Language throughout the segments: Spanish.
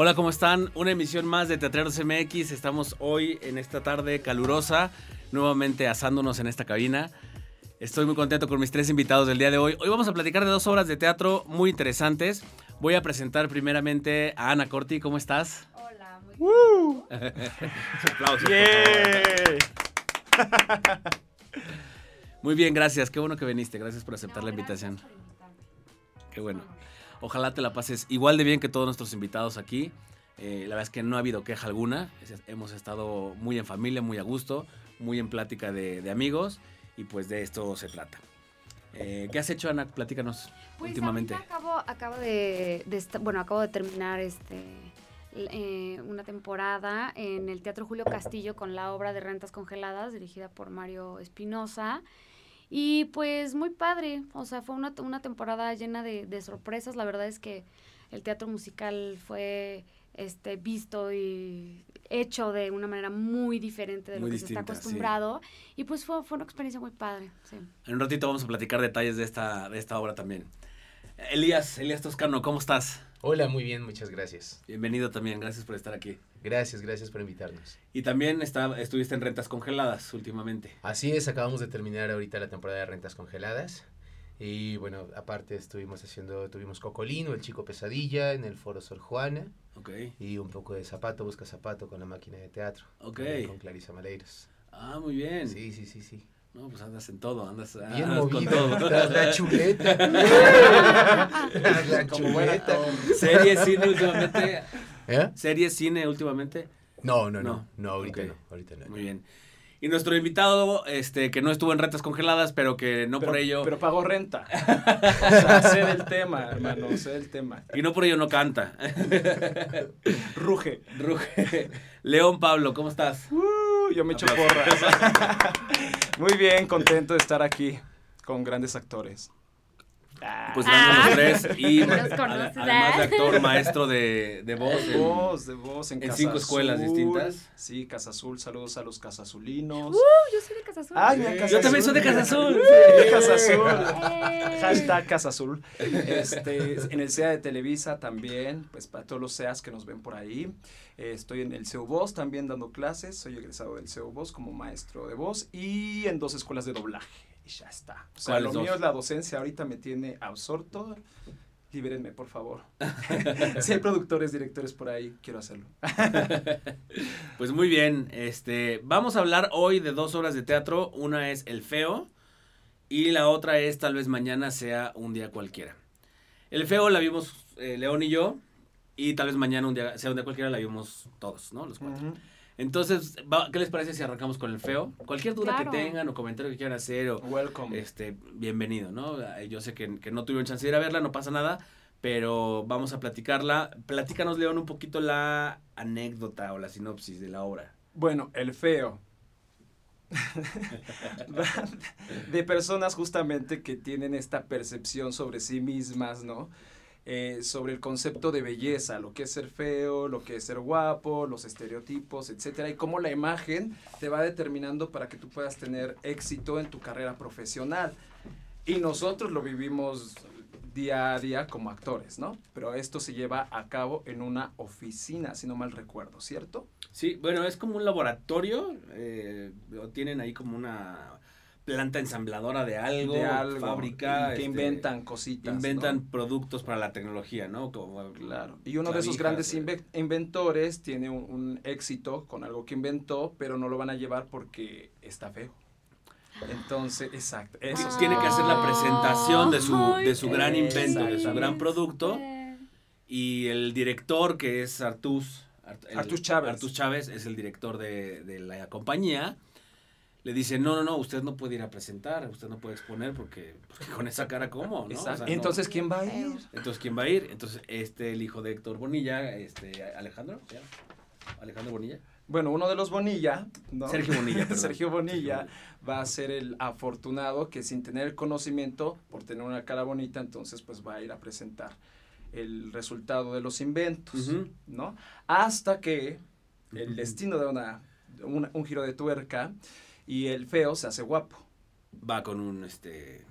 Hola, ¿cómo están? Una emisión más de Teatreros MX. Estamos hoy en esta tarde calurosa, nuevamente asándonos en esta cabina. Estoy muy contento con mis tres invitados del día de hoy. Hoy vamos a platicar de dos obras de teatro muy interesantes. Voy a presentar primeramente a Ana Corti. ¿Cómo estás? Hola, muy bien. Aplausos. Muy bien, gracias. Qué bueno que viniste. Gracias por aceptar la invitación. por. Qué bueno. Ojalá te la pases igual de bien que todos nuestros invitados aquí. Eh, la verdad es que no ha habido queja alguna. Hemos estado muy en familia, muy a gusto, muy en plática de, de amigos y pues de esto se trata. Eh, ¿Qué has hecho, Ana? Platícanos Pues últimamente. acabo, acabo de, de bueno, acabo de terminar este eh, una temporada en el Teatro Julio Castillo con la obra de Rentas Congeladas, dirigida por Mario Espinosa. Y pues muy padre, o sea, fue una, una temporada llena de, de sorpresas. La verdad es que el teatro musical fue este, visto y hecho de una manera muy diferente de Muy lo que se está sí. acostumbrado. Y pues fue, fue una experiencia muy padre, sí. En un ratito vamos a platicar detalles de esta, de esta obra también. Elías, Elías Toscano, ¿cómo estás? Hola, muy bien, muchas gracias. Bienvenido también, gracias por estar aquí. Gracias, gracias por invitarnos. Y también está, estuviste en Rentas Congeladas últimamente. Así es, acabamos de terminar ahorita la temporada de rentas congeladas. Y bueno, aparte estuvimos haciendo, tuvimos Cocolino, el chico pesadilla, en el Foro Sor Juana. Ok. Y un poco de zapato, busca zapato con la máquina de teatro. Ok. Con Clarisa Maleiros. Ah, muy bien. Sí, sí, sí, sí. No, pues andas en todo, andas, Bien andas con movido. todo. Tras la chuleta. Tras la Como buena chuleta. ¿Serie, cine últimamente? ¿Eh? ¿Serie, cine últimamente? No, no, No. no. No, ahorita no. Ahorita no. Muy bien. Y nuestro invitado, este, que no estuvo en rentas congeladas, pero que no pero, por ello. Pero pagó renta. O sea, sé del tema, hermano, sé del tema. Y no por ello no canta. Ruge. Ruge. León Pablo, ¿cómo estás? Uh, yo me echo porras. Muy bien, contento de estar aquí con grandes actores. Ah, Pues grandes los tres. Y además de actor, maestro de, de voz. de en- voz, de voz en, cinco escuelas distintas. Sí, Casa Azul, saludos a los Casazulinos. Uh, yo soy de Casa Azul. Ay, mira, Casa Yo también soy de. Casa Azul. Sí, Casa Azul. Hashtag Casa Azul. Este, en el CEA de Televisa también, pues para todos los CEAs que nos ven por ahí. Eh, estoy en el CEU Voz también dando clases. Soy egresado del CEU Voz como maestro de voz y en dos escuelas de doblaje. Y ya está. O sea, ¿Cuáles lo mío es la docencia. Ahorita me tiene absorto. Libérenme, por favor. si hay productores, directores por ahí, quiero hacerlo. Pues muy bien, este, vamos a hablar hoy de dos obras de teatro. Una es El Feo y la otra es Tal vez mañana sea un día cualquiera. El Feo la vimos eh, León y yo y tal vez mañana un día sea un día cualquiera la vimos todos, ¿no? Los cuatro. Entonces, ¿qué les parece si arrancamos con El Feo? Cualquier duda Claro. que tengan o comentario que quieran hacer o Welcome. este, bienvenido, ¿no? Yo sé que, que no tuvieron chance de ir a verla, no pasa nada, pero vamos a platicarla. Platícanos, León, un poquito la anécdota o la sinopsis de la obra. Bueno, el feo. de personas justamente que tienen esta percepción sobre sí mismas, ¿no? Eh, sobre el concepto de belleza, lo que es ser feo, lo que es ser guapo, los estereotipos, etcétera, y cómo la imagen te va determinando para que tú puedas tener éxito en tu carrera profesional. Y nosotros lo vivimos día a día como actores, ¿no? Pero esto se lleva a cabo en una oficina, si no mal recuerdo, ¿cierto? Sí, bueno, es como un laboratorio, eh, tienen ahí como una planta ensambladora de algo, de algo fábrica. que este, inventan cositas. Inventan ¿no? productos para la tecnología, ¿no? Como, Claro. Y uno de esos grandes eh, inve- inventores tiene un, un éxito con algo que inventó, pero no lo van a llevar porque está feo. Entonces, exacto. Eso tiene que hacer la presentación de su, de su gran invento, de su gran producto. Y el director, que es Artus, Art- el- Artus Chávez. Artus Chávez es el director de, de la compañía. Le dice, no, no, no, usted no puede ir a presentar, usted no puede exponer porque, porque con esa cara, ¿cómo? ¿no? O Exacto. sea, Y no. entonces, ¿quién va a ir? Entonces, ¿quién va a ir? Entonces, este, el hijo de Héctor Bonilla, este, Alejandro. Alejandro Bonilla. Bueno, uno de los Bonilla, ¿no? Sergio Bonilla, perdón. Sergio Bonilla va a ser el afortunado que sin tener el conocimiento, por tener una cara bonita, entonces pues va a ir a presentar el resultado de los inventos. ¿no? Hasta que el destino da una, una- un giro de tuerca y el feo se hace guapo. Va con un, este,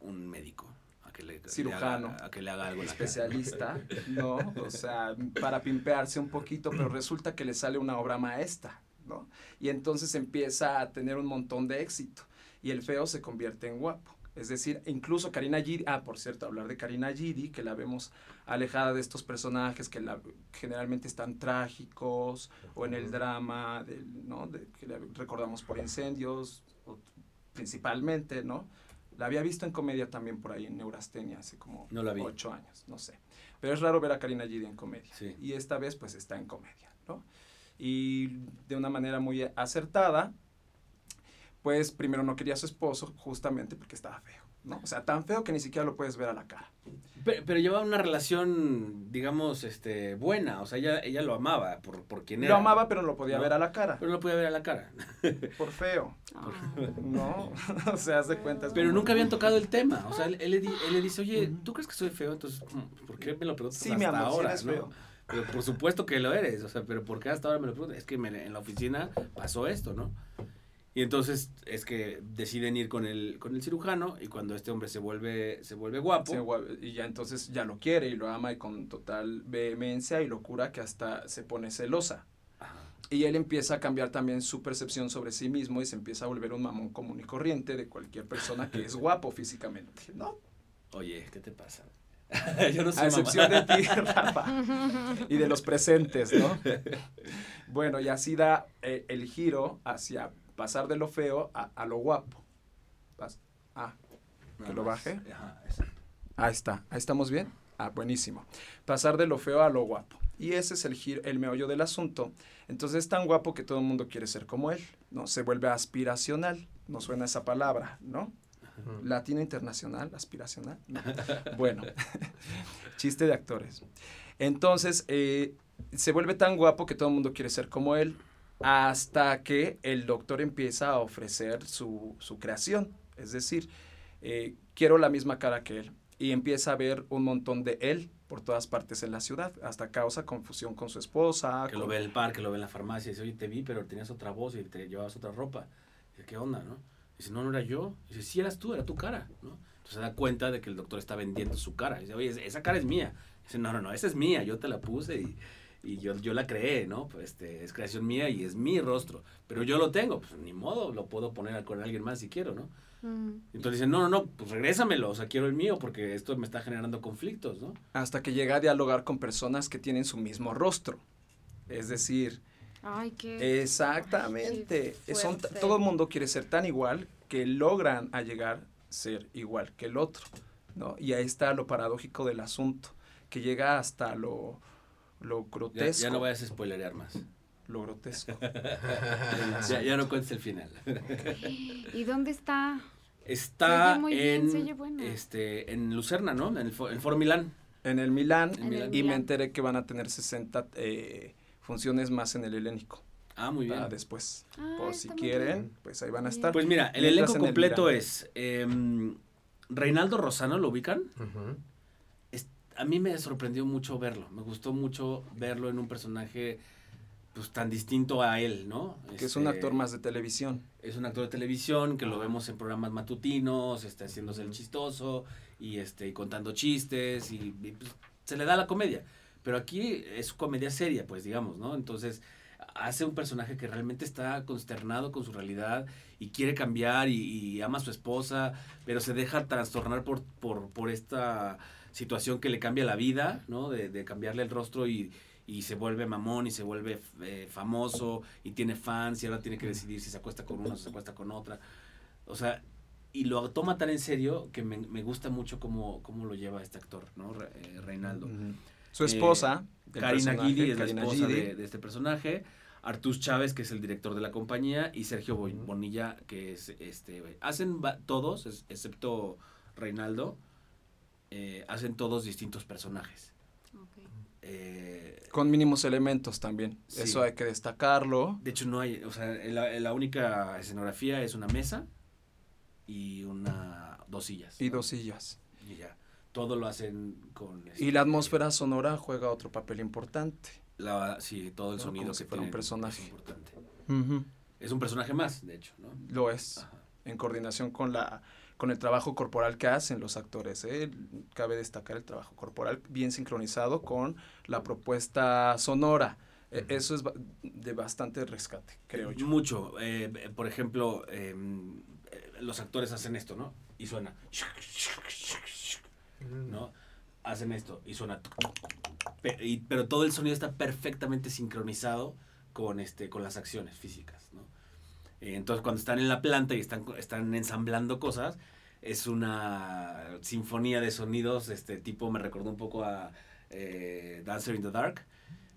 un médico a que le, Cirujano. le haga, a que le haga algo especialista, ¿no? O sea, para pimpearse un poquito, pero resulta que le sale una obra maestra, ¿no? Y entonces empieza a tener un montón de éxito y el feo se convierte en guapo. Es decir, incluso Karina Giri, ah, por cierto, hablar de Karina Giri, que la vemos alejada de estos personajes que la, generalmente están trágicos o en el drama, del, ¿no? De, que la recordamos por incendios, o principalmente, ¿no? La había visto en comedia también por ahí en Neurastenia hace como No la vi. ocho años, no sé. Pero es raro ver a Karina Giri en comedia. Sí. Y esta vez pues está en comedia, ¿no? Y de una manera muy acertada, pues primero no quería a su esposo justamente porque estaba feo, ¿no? O sea, tan feo que ni siquiera lo puedes ver a la cara. Pero, pero llevaba una relación, digamos, este, buena. O sea, ella, ella lo amaba por, por quien era. Lo amaba, pero no lo podía No. ver a la cara, Pero no lo podía ver a la cara. por feo, Ah. ¿no? o sea, haz de cuenta. es Pero nunca habían tocado el tema. O sea, él, él le, di- él le dice, oye, ¿tú crees que soy feo? Entonces, mm, ¿por qué me lo preguntas Sí, hasta mi amor, sí ahora? eres no? feo. Pero por supuesto que lo eres. O sea, pero ¿por qué hasta ahora me lo preguntas? Es que me- en la oficina pasó esto, ¿no? Y entonces es que deciden ir con el, con el cirujano y cuando este hombre se vuelve, se vuelve guapo, Se y ya entonces ya lo quiere y lo ama y con total vehemencia y locura que hasta se pone celosa. Ajá. Y él empieza a cambiar también su percepción sobre sí mismo y se empieza a volver un mamón común y corriente de cualquier persona que es guapo físicamente, ¿no? oye, ¿qué te pasa? Yo no soy A excepción mamá. de ti, Rafa, y de los presentes, ¿no? Bueno, y así da eh, el giro hacia pasar de lo feo a, a lo guapo. Pas- ah, Nada ¿que lo más. baje? Ajá, ahí está, ahí estamos bien. Ah, buenísimo. Pasar de lo feo a lo guapo. Y ese es el giro, el meollo del asunto. Entonces es tan guapo que todo el mundo quiere ser como él, ¿no? Se vuelve aspiracional, no suena esa palabra, ¿no? Ujú. Latina internacional, aspiracional. No. Bueno, chiste de actores. Entonces, eh, se vuelve tan guapo que todo el mundo quiere ser como él, hasta que el doctor empieza a ofrecer su, su creación. Es decir, eh, quiero la misma cara que él. Y empieza a ver un montón de él por todas partes en la ciudad, hasta causa confusión con su esposa. Que lo con- ve en el parque, lo ve en la farmacia. Dice, oye, te vi, pero tenías otra voz y te llevabas otra ropa. Dice, ¿qué onda, no? Dice, no, no era yo. Dice, sí eras tú, era tu cara, ¿no? Entonces se da cuenta de que el doctor está vendiendo su cara. Dice, oye, esa cara es mía. Dice, no, no, no, esa es mía, yo te la puse y, y yo, yo la creé, ¿no? Pues este, es creación mía y es mi rostro. Pero yo lo tengo, pues ni modo, lo puedo poner con alguien más si quiero, ¿no? Mm. Entonces dicen, no, no, no, pues regrésamelo, o sea, quiero el mío porque esto me está generando conflictos, ¿no? Hasta que llega a dialogar con personas que tienen su mismo rostro. Es decir, Ay, qué. Exactamente. Qué Son todo el mundo quiere ser tan igual que logran a llegar a ser igual que el otro. ¿no? Y ahí está lo paradójico del asunto, que llega hasta lo, lo grotesco. ya no vayas a spoilerear más. Lo grotesco. Ya, ya no cuentes el final. ¿Y dónde está? Está Se oye muy bien, en, se oye bueno. este, en Lucerna, ¿no? En el, el Foro Milán. En el Milán, En y me enteré que van a tener 60 eh, funciones más en el helénico. Ah, muy bien. Para después. Ah, Por si quieren, pues ahí van a estar. Pues mira, el elenco en el completo es em, Reinaldo Rosano, ¿lo ubican? Es- a mí me sorprendió mucho verlo. Me gustó mucho verlo en un personaje pues tan distinto a él, ¿no? que es un Este, actor más de televisión. Es un actor de televisión que lo vemos en programas matutinos, este, haciéndose el chistoso y este y contando chistes y, y, pues, se le da la comedia. Pero aquí es comedia seria, pues digamos, ¿no? Entonces hace un personaje que realmente está consternado con su realidad y quiere cambiar y, y ama a su esposa, pero se deja trastornar por, por, por esta situación que le cambia la vida, ¿no? De, de cambiarle el rostro y, y se vuelve mamón y se vuelve eh, famoso y tiene fans y ahora tiene que decidir si se acuesta con una o se acuesta con otra. O sea, y lo toma tan en serio que me, me gusta mucho cómo, cómo lo lleva este actor, ¿no? Re- eh, Reinaldo. Su esposa, el Karina Guidi es Karina la esposa de, de este personaje. Artus Chávez, que es el director de la compañía, y Sergio. Bonilla, que es este. Hacen todos, es- excepto Reinaldo, eh, hacen todos distintos personajes. Eh, Con mínimos elementos también. Sí. Eso hay que destacarlo. de hecho, no hay. O sea, la, la única escenografía es una mesa y una dos sillas. Y ¿no? dos sillas. Y ya. Todo lo hacen con. Y este, la atmósfera sonora juega otro papel importante. la- sí, todo el sonido Como que si fuera un personaje. Es importante. Es un personaje más, de hecho, ¿no? Lo es. Ajá. En coordinación con la con el trabajo corporal que hacen los actores. ¿eh? Cabe destacar el trabajo corporal bien sincronizado con la propuesta sonora. E- Eso es de bastante rescate, creo yo. Mucho. eh, por ejemplo, eh, eh, los actores hacen esto, ¿no? Y suena. ¿No? Hacen esto y suena. Pero todo el sonido está perfectamente sincronizado con, este, con las acciones físicas, ¿no? Eh, entonces, cuando están en la planta y están, están ensamblando cosas, es una sinfonía de sonidos, este tipo me recordó un poco a eh, Dancer in the Dark,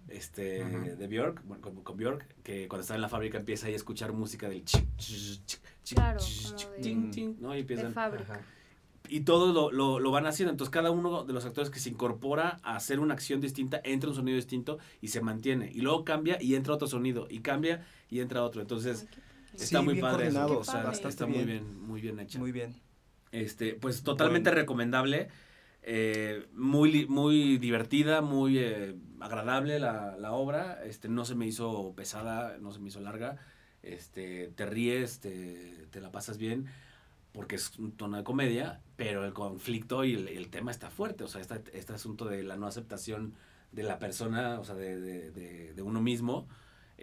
este, Ujú. de Björk, bueno, con, con Björk, que cuando está en la fábrica empieza ahí a escuchar música del chic, chic, chic, chic, Claro, chic, como chic, de- ¿no? Y De empiezan, y todos lo, lo, lo van haciendo. Entonces, cada uno de los actores que se incorpora a hacer una acción distinta, entra un sonido distinto y se mantiene. Y luego cambia y entra otro sonido. Y cambia y entra otro. Entonces, Ay, qué padre. Está Sí, muy bien padre eso. O sea, bastante está muy bien. muy bien hecha. Muy bien. Este, pues totalmente Bueno. recomendable. eh, muy, muy divertida, muy eh, agradable la, la obra. Este, no se me hizo pesada, no se me hizo larga. Este, te ríes, te, te la pasas bien, porque es un tono de comedia, pero el conflicto y el, el tema está fuerte. O sea, este, este asunto de la no aceptación de la persona, o sea, de, de- de- de uno mismo,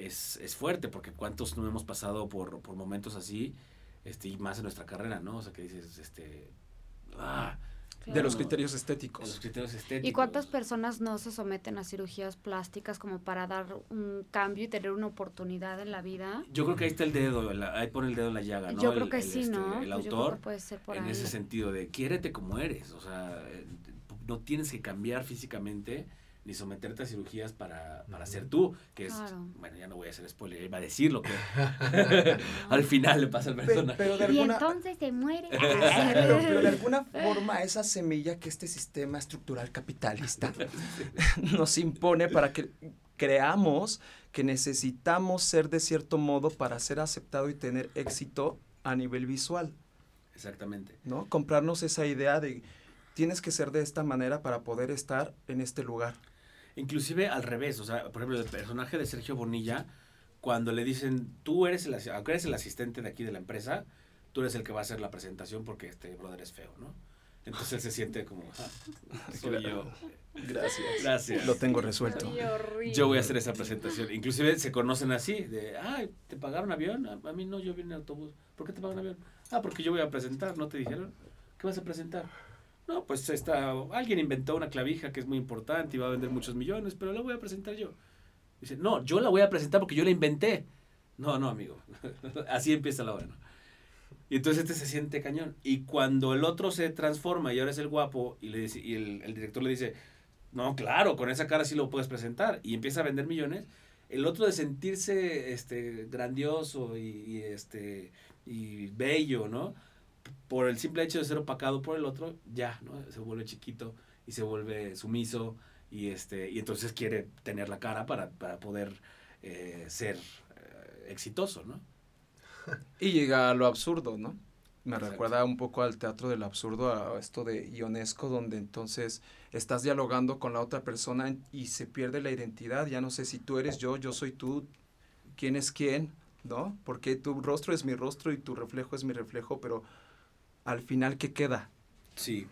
es, es fuerte, porque cuántos no hemos pasado por, por momentos así, este, y más en nuestra carrera, ¿no? O sea, que dices, este... ah, De los criterios de estéticos. los criterios estéticos. ¿Y cuántas personas no se someten a cirugías plásticas como para dar un cambio y tener una oportunidad en la vida? Yo creo que ahí está el dedo, la- ahí pone el dedo en la llaga, ¿no? Yo El- creo que el, sí, este, ¿no? El yo creo autor, que puede ser por en ahí. ese sentido de quiérete como eres, o sea, eh, no tienes que cambiar físicamente ni someterte a cirugías para, para ser tú, que es, Claro. bueno, ya no voy a hacer spoiler, iba a decir lo que al final le pasa al Pe- personaje. pero de Y alguna, entonces se muere. pero, pero de alguna forma esa semilla que este sistema estructural capitalista nos impone para que creamos que necesitamos ser de cierto modo para ser aceptado y tener éxito a nivel visual, Exactamente. ¿no? Comprarnos esa idea de tienes que ser de esta manera para poder estar en este lugar. Inclusive al revés, o sea, por ejemplo, el personaje de Sergio Bonilla, cuando le dicen, tú eres el, asi- aunque eres el asistente de aquí de la empresa, tú eres el que va a hacer la presentación porque este brother es feo, ¿no? Entonces él se siente como, "Ah, soy yo. Gracias. Gracias. Lo tengo resuelto. Yo voy a hacer esa presentación. Inclusive se conocen así, de, ay, ¿te pagaron avión? A, a mí no, yo vine en autobús. ¿Por qué te pagaron avión? Ah, porque yo voy a presentar, ¿no te dijeron? ¿Qué vas a presentar? No, pues está, alguien inventó una clavija que es muy importante y va a vender muchos millones, pero la voy a presentar yo. Dice, no, yo la voy a presentar porque yo la inventé. No, no, amigo. Así empieza la obra. Y entonces este se siente cañón. Y cuando el otro se transforma y ahora es el guapo y, le dice, y el, el director le dice, no, claro, con esa cara sí lo puedes presentar. Y empieza a vender millones. El otro de sentirse este, grandioso y, y, este, y bello, ¿no? Por el simple hecho de ser opacado por el otro, ya, ¿no? Se vuelve chiquito y se vuelve sumiso y, este, y entonces quiere tener la cara para, para poder eh, ser eh, exitoso, ¿no? Y llega a lo absurdo, ¿no? Me Exacto. recuerda un poco al teatro del absurdo, a esto de Ionesco, donde entonces estás dialogando con la otra persona y se pierde la identidad. Ya no sé si tú eres yo, yo soy tú, quién es quién, ¿no? Porque tu rostro es mi rostro y tu reflejo es mi reflejo, pero al final, ¿qué queda? Sí.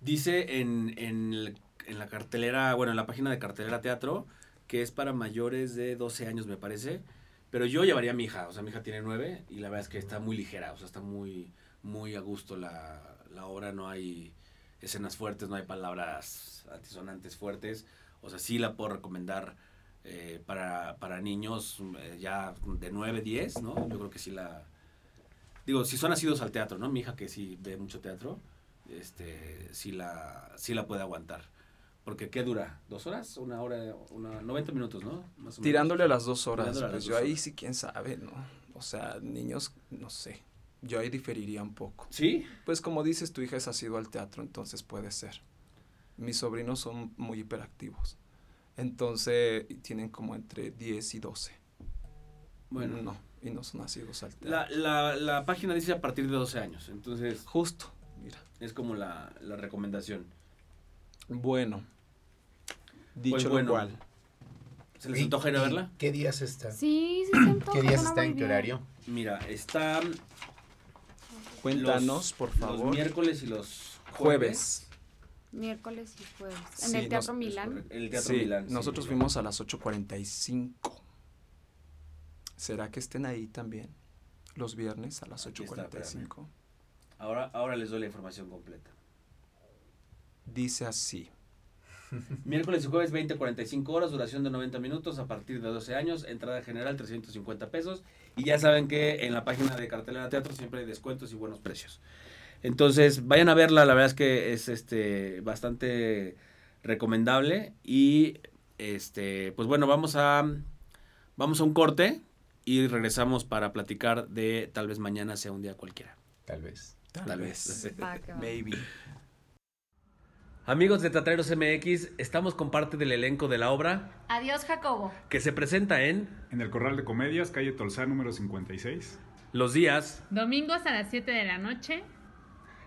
Dice en, en, el- en la cartelera, bueno, en la página de cartelera teatro, que es para mayores de 12 años, me parece. Pero yo llevaría a mi hija, o sea, mi hija tiene 9 y la verdad es que está muy ligera, o sea, está muy, muy a gusto la, la obra, no hay escenas fuertes, no hay palabras antisonantes fuertes, o sea, sí la puedo recomendar eh, para, para niños eh, ya de 9, 10, ¿no? Yo creo que sí la... Digo, si son nacidos al teatro, ¿no? Mi hija que sí ve mucho teatro, este, sí la, sí la puede aguantar. Porque ¿qué dura? ¿Dos horas? ¿Una hora? Una, 90 minutos, ¿no? Más o menos. Tirándole a las dos horas, las pues dos yo ahí sí, quién sabe, ¿no? O sea, niños, no sé, yo ahí diferiría un poco. ¿Sí? Pues como dices, tu hija es asiduo al teatro, entonces puede ser. Mis sobrinos son muy hiperactivos. Entonces tienen como entre 10 y 12. Bueno, No, y no son asiduos al teatro. La, la, la página dice a partir de 12 años, entonces Justo, mira. es como la, la recomendación. Bueno. Dicho Pues lo cual. ¿Se les ¿Y- antoja ir a verla? ¿Qué días está? Sí, sí se antoja, ¿Qué días está? ¿En qué horario? Mira, está Cuéntanos, Los- por favor. Los miércoles y los Jueves. Miércoles y jueves. En Sí, el Teatro nos- Milán. En el Teatro Sí, Milán. sí, nosotros sí. fuimos a las 8.45. ¿Será que estén ahí también? Los viernes a las Aquí está, 8.45. Ahora, ahora les doy la información completa. Dice así. Miércoles y jueves 20 45 horas, duración de 90 minutos a partir de 12 años, entrada general 350 pesos. Y ya saben que en la página de Cartelera Teatro siempre hay descuentos y buenos precios. Entonces, vayan a verla, la verdad es que es este bastante recomendable y este pues bueno, vamos a vamos a un corte y regresamos para platicar de tal vez mañana sea un día cualquiera. Tal vez. Tal vez. Va. Maybe. Amigos de Teatreros MX, estamos con parte del elenco de la obra Adiós, Jacobo. que se presenta en En el Corral de Comedias, calle Tolsá número 56. los días Domingos a las 7 de la noche.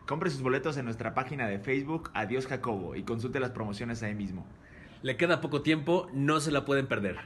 Compre sus boletos en nuestra página de Facebook Adiós Jacobo y consulte las promociones ahí mismo. Le queda poco tiempo, no se la pueden perder.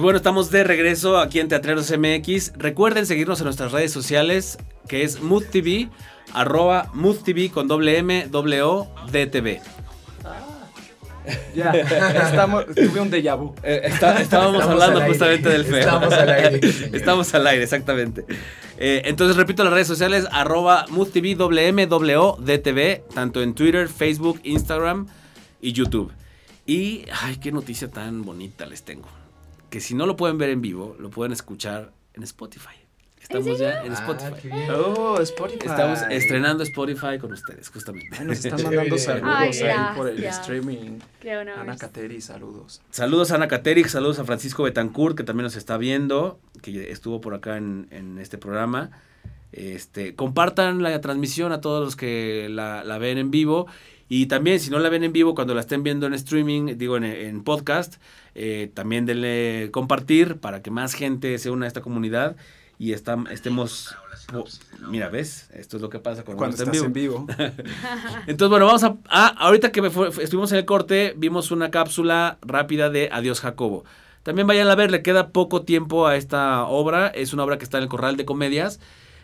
Pues bueno, estamos de regreso aquí en Teatreros MX. Recuerden seguirnos en nuestras redes sociales, que es MoodTV, arroba MoodTV con doble M, doble O, DTV. Ya, estamos, tuve un déjà vu. Eh, está- estábamos hablando justamente del feo. Estamos al aire, señor. Estamos al aire, exactamente. Eh, entonces repito las redes sociales, arroba MoodTV, doble M, doble O, DTV, tanto en Twitter, Facebook, Instagram y YouTube. Y, ay, qué noticia tan bonita les tengo. Que si no lo pueden ver en vivo, lo pueden escuchar en Spotify. Estamos ya en Ah, Spotify. qué bien. Oh, Spotify. Estamos estrenando Spotify con ustedes, justamente. Ay, nos están mandando saludos Ay, ahí por el streaming. Ana Cateri, saludos. Saludos a Ana Caterix, saludos a Francisco Betancourt, que también nos está viendo, que estuvo por acá en, en este programa. Este, compartan la transmisión a todos los que la, la ven en vivo. Y también, si no la ven en vivo, cuando la estén viendo en streaming, digo en, en podcast, eh, también denle compartir para que más gente se una a esta comunidad y estam- estemos... oh, mira, ¿ves? Esto es lo que pasa cuando, está estás en vivo. entonces, bueno, vamos a... Ah, ahorita que me fue- estuvimos en el corte, vimos una cápsula rápida de Adiós Jacobo. También vayan a ver, le queda poco tiempo a esta obra. Es una obra que está en el Corral de Comedias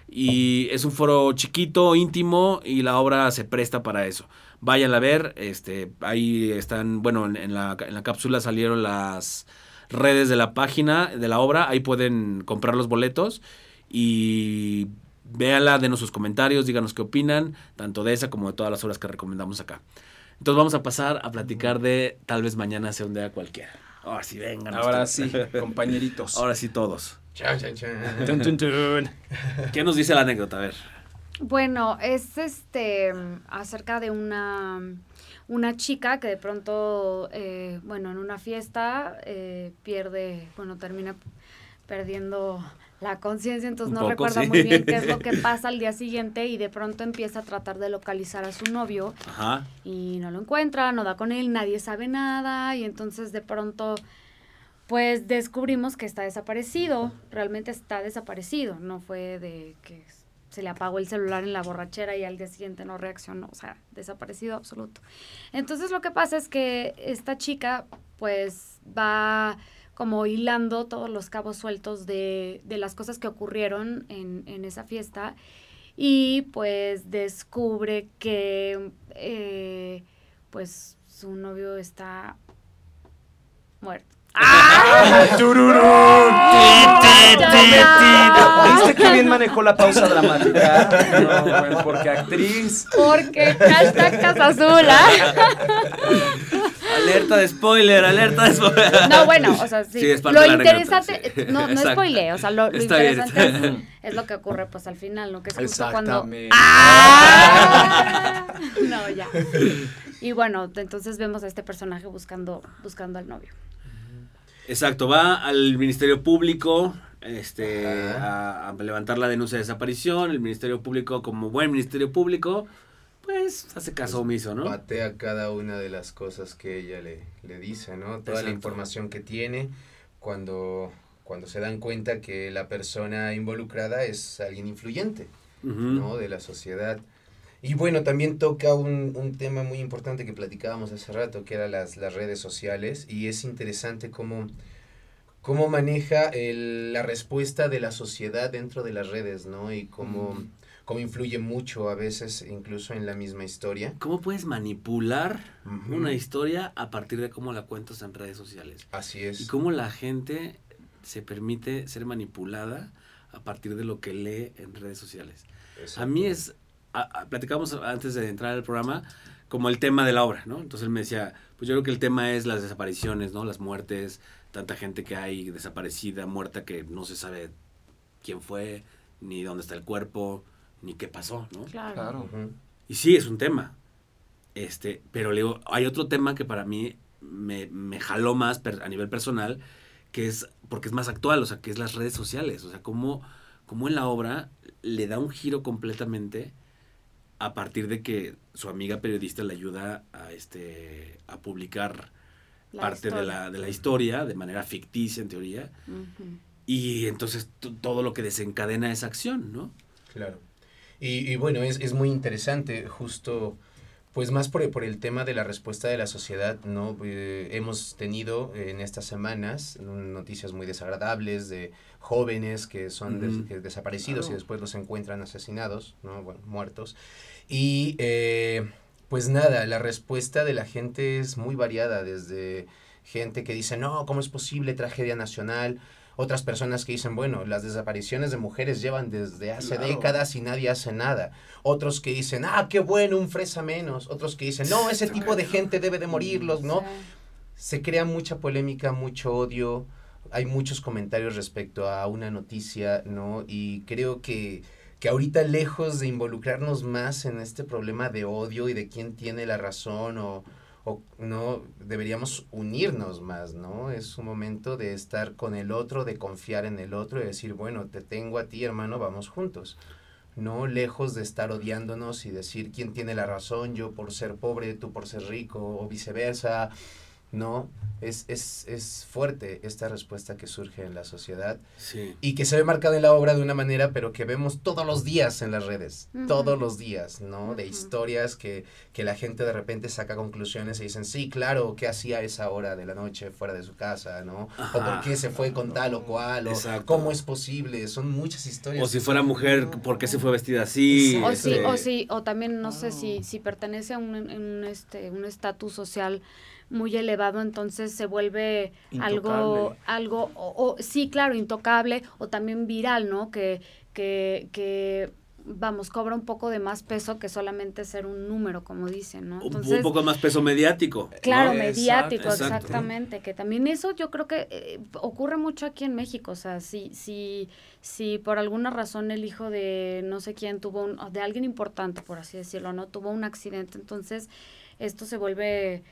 y es un foro chiquito, íntimo y la obra se presta para eso. Vayan a ver, este, ahí están, bueno, en, en la, en la cápsula salieron las redes de la página de la obra, ahí pueden comprar los boletos y véanla, denos sus comentarios, díganos qué opinan, tanto de esa como de todas las obras que recomendamos acá. Entonces vamos a pasar a platicar de tal vez mañana sea un día cualquiera. Ahora sí, vengan. Ahora sí, compañeritos. Ahora sí todos. Chan, chan, chan. Tun, tun, tun. ¿Qué nos dice la anécdota? A ver. Bueno, es este acerca de una, una chica que de pronto, eh, bueno, en una fiesta eh, pierde, bueno, termina perdiendo la conciencia, entonces Un no poco, recuerda sí. muy bien qué es lo que pasa al día siguiente y de pronto empieza a tratar de localizar a su novio Ajá. y no lo encuentra, no da con él, nadie sabe nada y entonces de pronto pues descubrimos que está desaparecido, realmente está desaparecido, no fue de que se le apagó el celular en la borrachera y al día siguiente no reaccionó, o sea, desaparecido absoluto. Entonces lo que pasa es que esta chica pues va como hilando todos los cabos sueltos de, de las cosas que ocurrieron en, en esa fiesta y pues descubre que eh, pues su novio está muerto. ¿Viste que bien manejó la pausa dramática? No, bueno, porque actriz. Porque hashtag Casa Azul, ¿ah? Alerta de spoiler, alerta de spoiler. No, bueno, o sea, sí. Sí, es parte lo de la anécdota, interesante, sí. no, no Exacto. spoile, o sea, lo, lo Está bien, interesante está bien. Es, es lo que ocurre pues al final, ¿no? Que es justo cuando... ¡Ah! No, ya. Y bueno, entonces vemos a este personaje buscando, buscando al novio. Exacto, va al Ministerio Público este, a, a levantar la denuncia de desaparición. El Ministerio Público, como buen Ministerio Público, pues hace caso omiso, ¿no? Patea cada una de las cosas que ella le, le dice, ¿no? Toda Exacto. la información que tiene cuando, cuando se dan cuenta que la persona involucrada es alguien influyente. ¿no? De la sociedad. Y bueno, también toca un, un tema muy importante que platicábamos hace rato, que eran las, las redes sociales, y es interesante cómo, cómo maneja el- la respuesta de la sociedad dentro de las redes, ¿no? Y cómo, cómo influye mucho a veces incluso en la misma historia. ¿Cómo puedes manipular una historia a partir de cómo la cuentas en redes sociales? Así Y es. cómo la gente se permite ser manipulada a partir de lo que lee en redes sociales. A mí es, a- a- platicamos antes de entrar al programa, como el tema de la obra, ¿no? Entonces él me decía, pues yo creo que el tema es las desapariciones, ¿no? Las muertes, tanta gente que hay desaparecida, muerta, que no se sabe quién fue, ni dónde está el cuerpo, ni qué pasó, ¿no? Claro. Claro. Y sí, es un tema. Este, pero le digo, hay otro tema que para mí me, me jaló más per- a nivel personal, que es, porque es más actual, o sea, que es las redes sociales. O sea, cómo, cómo en la obra le da un giro completamente a partir de que su amiga periodista le ayuda a, este, a publicar La parte de la, de la historia de manera ficticia, en teoría. Y entonces todo lo que desencadena esa acción, ¿no? Claro. Y, y bueno, es, es muy interesante, justo, pues más por, por el tema de la respuesta de la sociedad, ¿no? Eh, hemos tenido en estas semanas noticias muy desagradables de jóvenes que son des- que desaparecidos y después los encuentran asesinados, ¿no? Bueno, muertos. Y eh, pues nada, la respuesta de la gente es muy variada, desde gente que dice, no, ¿cómo es posible? Tragedia nacional. Otras personas que dicen, bueno, las desapariciones de mujeres llevan desde hace Claro. décadas y nadie hace nada. Otros que dicen, ah, qué bueno, un fresa menos. Otros que dicen, no, ese tipo de gente debe de morirlos, ¿no? Sí. Se crea mucha polémica, mucho odio. Hay muchos comentarios respecto a una noticia, ¿no? Y creo que, que ahorita lejos de involucrarnos más en este problema de odio y de quién tiene la razón o, o no, deberíamos unirnos más, ¿no? Es un momento de estar con el otro, de confiar en el otro y decir, bueno, te tengo a ti, hermano, vamos juntos. No lejos de estar odiándonos y decir quién tiene la razón, yo por ser pobre, tú por ser rico, o viceversa. No, es, es, es fuerte esta respuesta que surge en la sociedad Sí. y que se ve marcada en la obra de una manera, pero que vemos todos los días en las redes, todos los días, ¿no? De historias que, que la gente de repente saca conclusiones y dicen, sí, claro, ¿qué hacía a esa hora de la noche fuera de su casa, ¿no? O por qué se fue con tal o cual, o Exacto. cómo es posible, son muchas historias. O si fuera mujer, ¿por qué se fue vestida así? O Este, sí, o sí, o también no sé si, si pertenece a un, un, este, un estatus social muy elevado, entonces se vuelve algo, Intocable. algo, o, o- sí, claro, intocable, o también viral, ¿no? Que, que, que, vamos, cobra un poco de más peso que solamente ser un número, como dicen, ¿no? un- Entonces, un poco más peso mediático. Claro, mediático, exacto. exactamente. Que también eso yo creo que eh, ocurre mucho aquí en México. O sea, si, si, si por alguna razón el hijo de no sé quién tuvo un, o de alguien importante, por así decirlo, ¿no? Tuvo un accidente, entonces esto se vuelve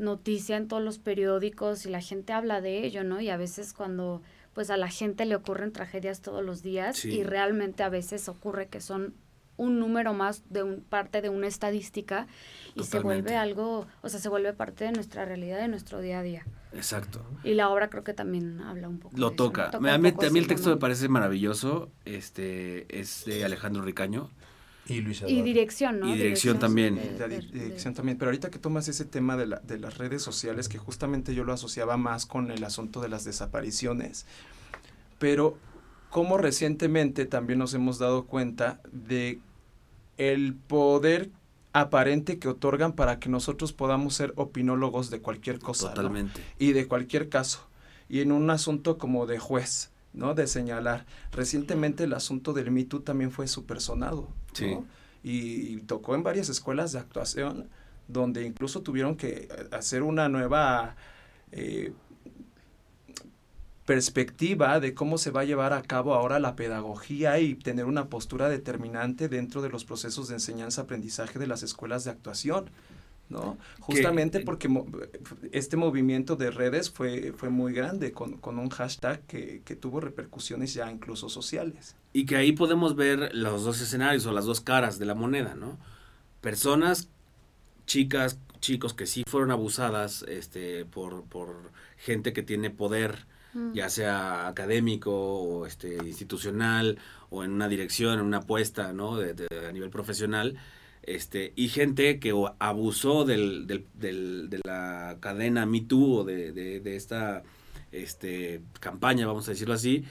noticia en todos los periódicos y la gente habla de ello, ¿no? Y a veces cuando pues a la gente le ocurren tragedias todos los días Sí. y realmente a veces ocurre que son un número más de un parte de una estadística y se vuelve algo, o sea, se vuelve parte de nuestra realidad, de nuestro día a día. Exacto. Y la obra creo que también habla un poco. Lo de eso, ¿no? toca. Toca Me- a mí, a mí el texto me parece maravilloso. Este es de Alejandro Ricaño. Y Luis Y Eduardo. dirección, ¿no? Y dirección también. de- La de- di- de- dirección también, pero ahorita que tomas ese tema de, la- de las redes sociales, que justamente yo lo asociaba más con el asunto de las desapariciones, pero como recientemente también nos hemos dado cuenta de el poder aparente que otorgan para que nosotros podamos ser opinólogos de cualquier cosa. ¿no? Totalmente. y de cualquier caso. y en un asunto como de juez, ¿no? De señalar. Recientemente el asunto del Me Too también fue supersonado, Sí. ¿no? Y, y tocó en varias escuelas de actuación donde incluso tuvieron que eh, hacer una nueva eh, perspectiva de cómo se va a llevar a cabo ahora la pedagogía y tener una postura determinante dentro de los procesos de enseñanza-aprendizaje de las escuelas de actuación. ¿No? Justamente porque mo- este movimiento de redes fue, fue muy grande, con, con un hashtag que, que tuvo repercusiones ya incluso sociales. Y que ahí podemos ver los dos escenarios o las dos caras de la moneda, ¿no? Personas, chicas, chicos que sí fueron abusadas este, por, por gente que tiene poder, Mm. ya sea académico o este, institucional o en una dirección, en una apuesta, ¿no? De, de- a nivel profesional. Este, y gente que o abusó del, del- del- de la cadena Me Too o de, de- de esta este, campaña, vamos a decirlo así,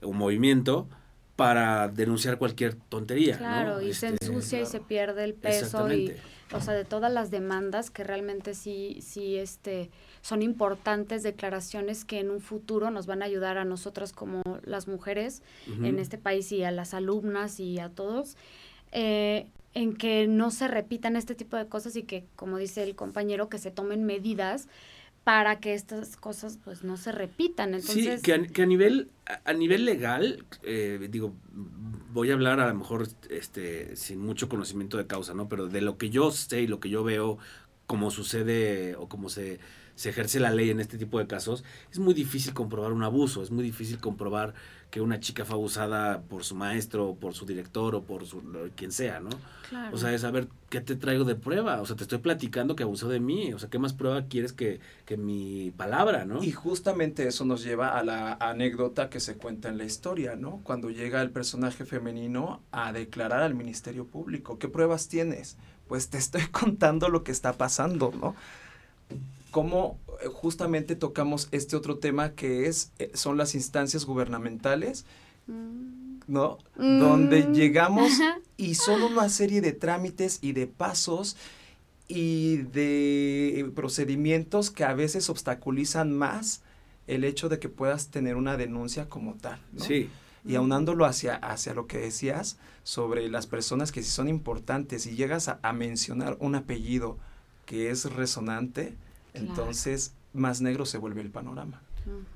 un movimiento para denunciar cualquier tontería. ¿no? Claro, y se Este, ensucia y se pierde el peso y, o sea, de todas las demandas que realmente sí, sí, este, son importantes declaraciones que en un futuro nos van a ayudar a nosotras como las mujeres en este país y a las alumnas y a todos, eh, en que no se repitan este tipo de cosas y que, como dice el compañero, que se tomen medidas para que estas cosas pues no se repitan. Entonces, sí, que a, que a nivel a, nivel legal, eh, digo, voy a hablar a lo mejor este sin mucho conocimiento de causa, ¿no? Pero de lo que yo sé y lo que yo veo, cómo sucede o cómo se, se ejerce la ley en este tipo de casos, es muy difícil comprobar un abuso, es muy difícil comprobar que una chica fue abusada por su maestro, o por su director o por su quien sea, ¿no? claro. O sea, es saber qué te traigo de prueba. O sea, te estoy platicando que abusó de mí. O sea, ¿qué más prueba quieres que, que mi palabra, no? Y justamente eso nos lleva a la anécdota que se cuenta en la historia, ¿no? Cuando llega el personaje femenino a declarar al Ministerio Público. ¿Qué pruebas tienes? Pues te estoy contando lo que está pasando, ¿no? Cómo eh, justamente tocamos este otro tema que es, eh, son las instancias gubernamentales, Mm. ¿no? Mm. Donde llegamos Ajá. y son una serie de trámites y de pasos y de procedimientos que a veces obstaculizan más el hecho de que puedas tener una denuncia como tal. ¿no? Sí. Y aunándolo hacia, hacia lo que decías sobre las personas que sí son importantes y llegas a, a mencionar un apellido que es resonante, Claro. entonces más negro se vuelve el panorama.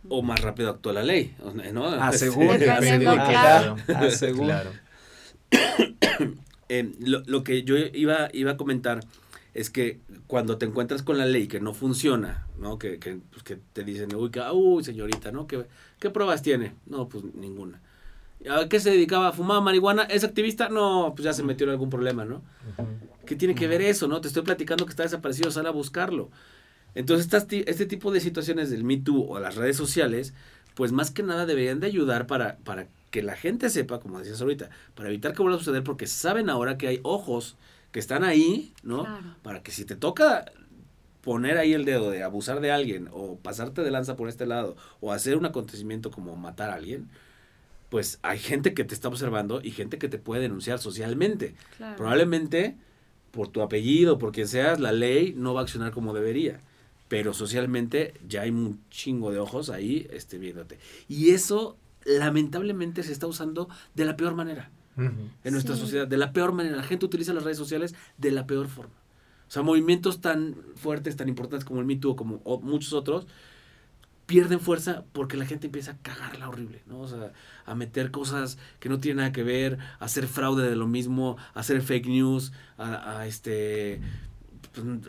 O más rápido actúa la ley, ¿no? Según. Dependiendo, Ah, claro. ah, según. Claro. eh, lo, lo que yo iba, iba a comentar es que cuando te encuentras con la ley que no funciona, ¿no? Que, que, pues, que te dicen, uy, que- uy, señorita, ¿no? ¿Qué, ¿Qué pruebas tiene? No, pues ninguna. ¿A qué se dedicaba? ¿A fumar marihuana? ¿Es activista? No, pues ya se metió en algún problema, ¿no? ¿Qué tiene que ver eso, no? Te estoy platicando que está desaparecido, sal a buscarlo. Entonces, estas este tipo de situaciones del Me Too o las redes sociales, pues más que nada deberían de ayudar para, para que la gente sepa, como decías ahorita, para evitar que vuelva a suceder, porque saben ahora que hay ojos que están ahí, ¿no? Claro. Para que si te toca poner ahí el dedo de abusar de alguien o pasarte de lanza por este lado o hacer un acontecimiento como matar a alguien, pues hay gente que te está observando y gente que te puede denunciar socialmente. Claro. Probablemente por tu apellido, por quien seas, la ley no va a accionar como debería. Pero socialmente ya hay un chingo de ojos ahí este, viéndote. Y eso lamentablemente se está usando de la peor manera en nuestra Sí. sociedad. De la peor manera. La gente utiliza las redes sociales de la peor forma. O sea, movimientos tan fuertes, tan importantes como el Me Too o como o muchos otros, pierden fuerza porque la gente empieza a cagarla horrible, ¿no? O sea, a meter cosas que no tienen nada que ver, a hacer fraude de lo mismo, a hacer fake news, a, a, este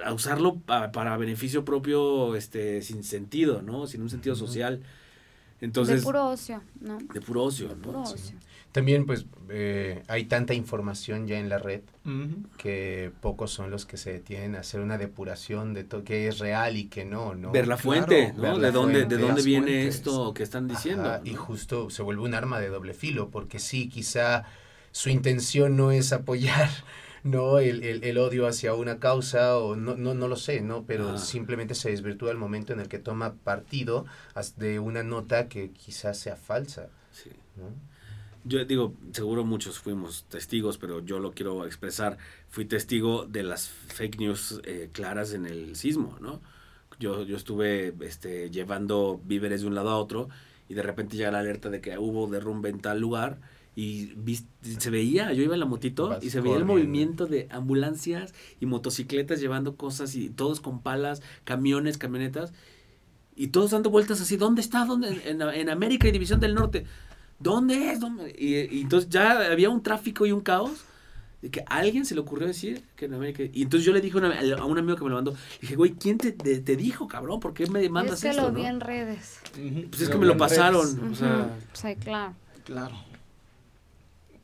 a usarlo pa- para beneficio propio este sin sentido, ¿no? Sin un sentido social. Entonces, de puro ocio, ¿no? de puro ocio, De ¿no? puro Sí. ocio. También pues eh, hay tanta información ya en la red que pocos son los que se detienen a hacer una depuración de todo que es real y que no, ¿no? ver la Claro, fuente, ¿no? ver de dónde, fuente, de dónde viene fuentes. esto que están diciendo. Ajá, y justo se vuelve un arma de doble filo, porque sí, quizá su intención no es apoyar no el, el- el odio hacia una causa o no, no, no lo sé, ¿no? Pero Ah. simplemente se desvirtúa el momento en el que toma partido de una nota que quizás sea falsa, Sí. ¿no? Yo digo, seguro muchos fuimos testigos, pero yo lo quiero expresar. Fui testigo de las fake news eh, claras en el sismo, ¿no? yo, yo estuve este, llevando víveres de un lado a otro y de repente llega la alerta de que hubo derrumbe en tal lugar y se veía, yo iba en la motito Vas y se veía el movimiento de ambulancias y motocicletas llevando cosas y todos con palas, camiones, camionetas y todos dando vueltas así, ¿dónde está? ¿Dónde? En, en América y División del Norte. ¿Dónde es? ¿Dónde? Y, y entonces ya había un tráfico y un caos de que a alguien se le ocurrió decir que en América. Y entonces yo le dije a una- a un amigo que me lo mandó, dije, güey, ¿quién te, te, te dijo, cabrón? ¿Por qué me mandas es que esto? lo no?" vi en redes. Pues es que me lo pasaron, o sea, Ujú, Sí, claro. Claro.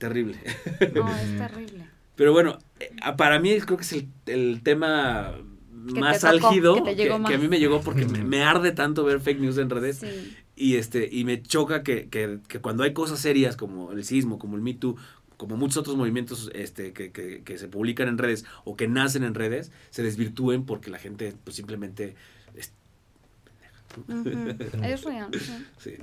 Terrible. No, es terrible. Pero bueno, eh, para mí creo que es el, el tema más te tocó, álgido que a mí me llegó porque me, me arde tanto ver fake news en redes Sí. y este y me choca que, que, que cuando hay cosas serias como el sismo, como el Me Too, como muchos otros movimientos este, que, que, que se publican en redes o que nacen en redes, se desvirtúen porque la gente pues simplemente... es- Ujú, Es real. sí.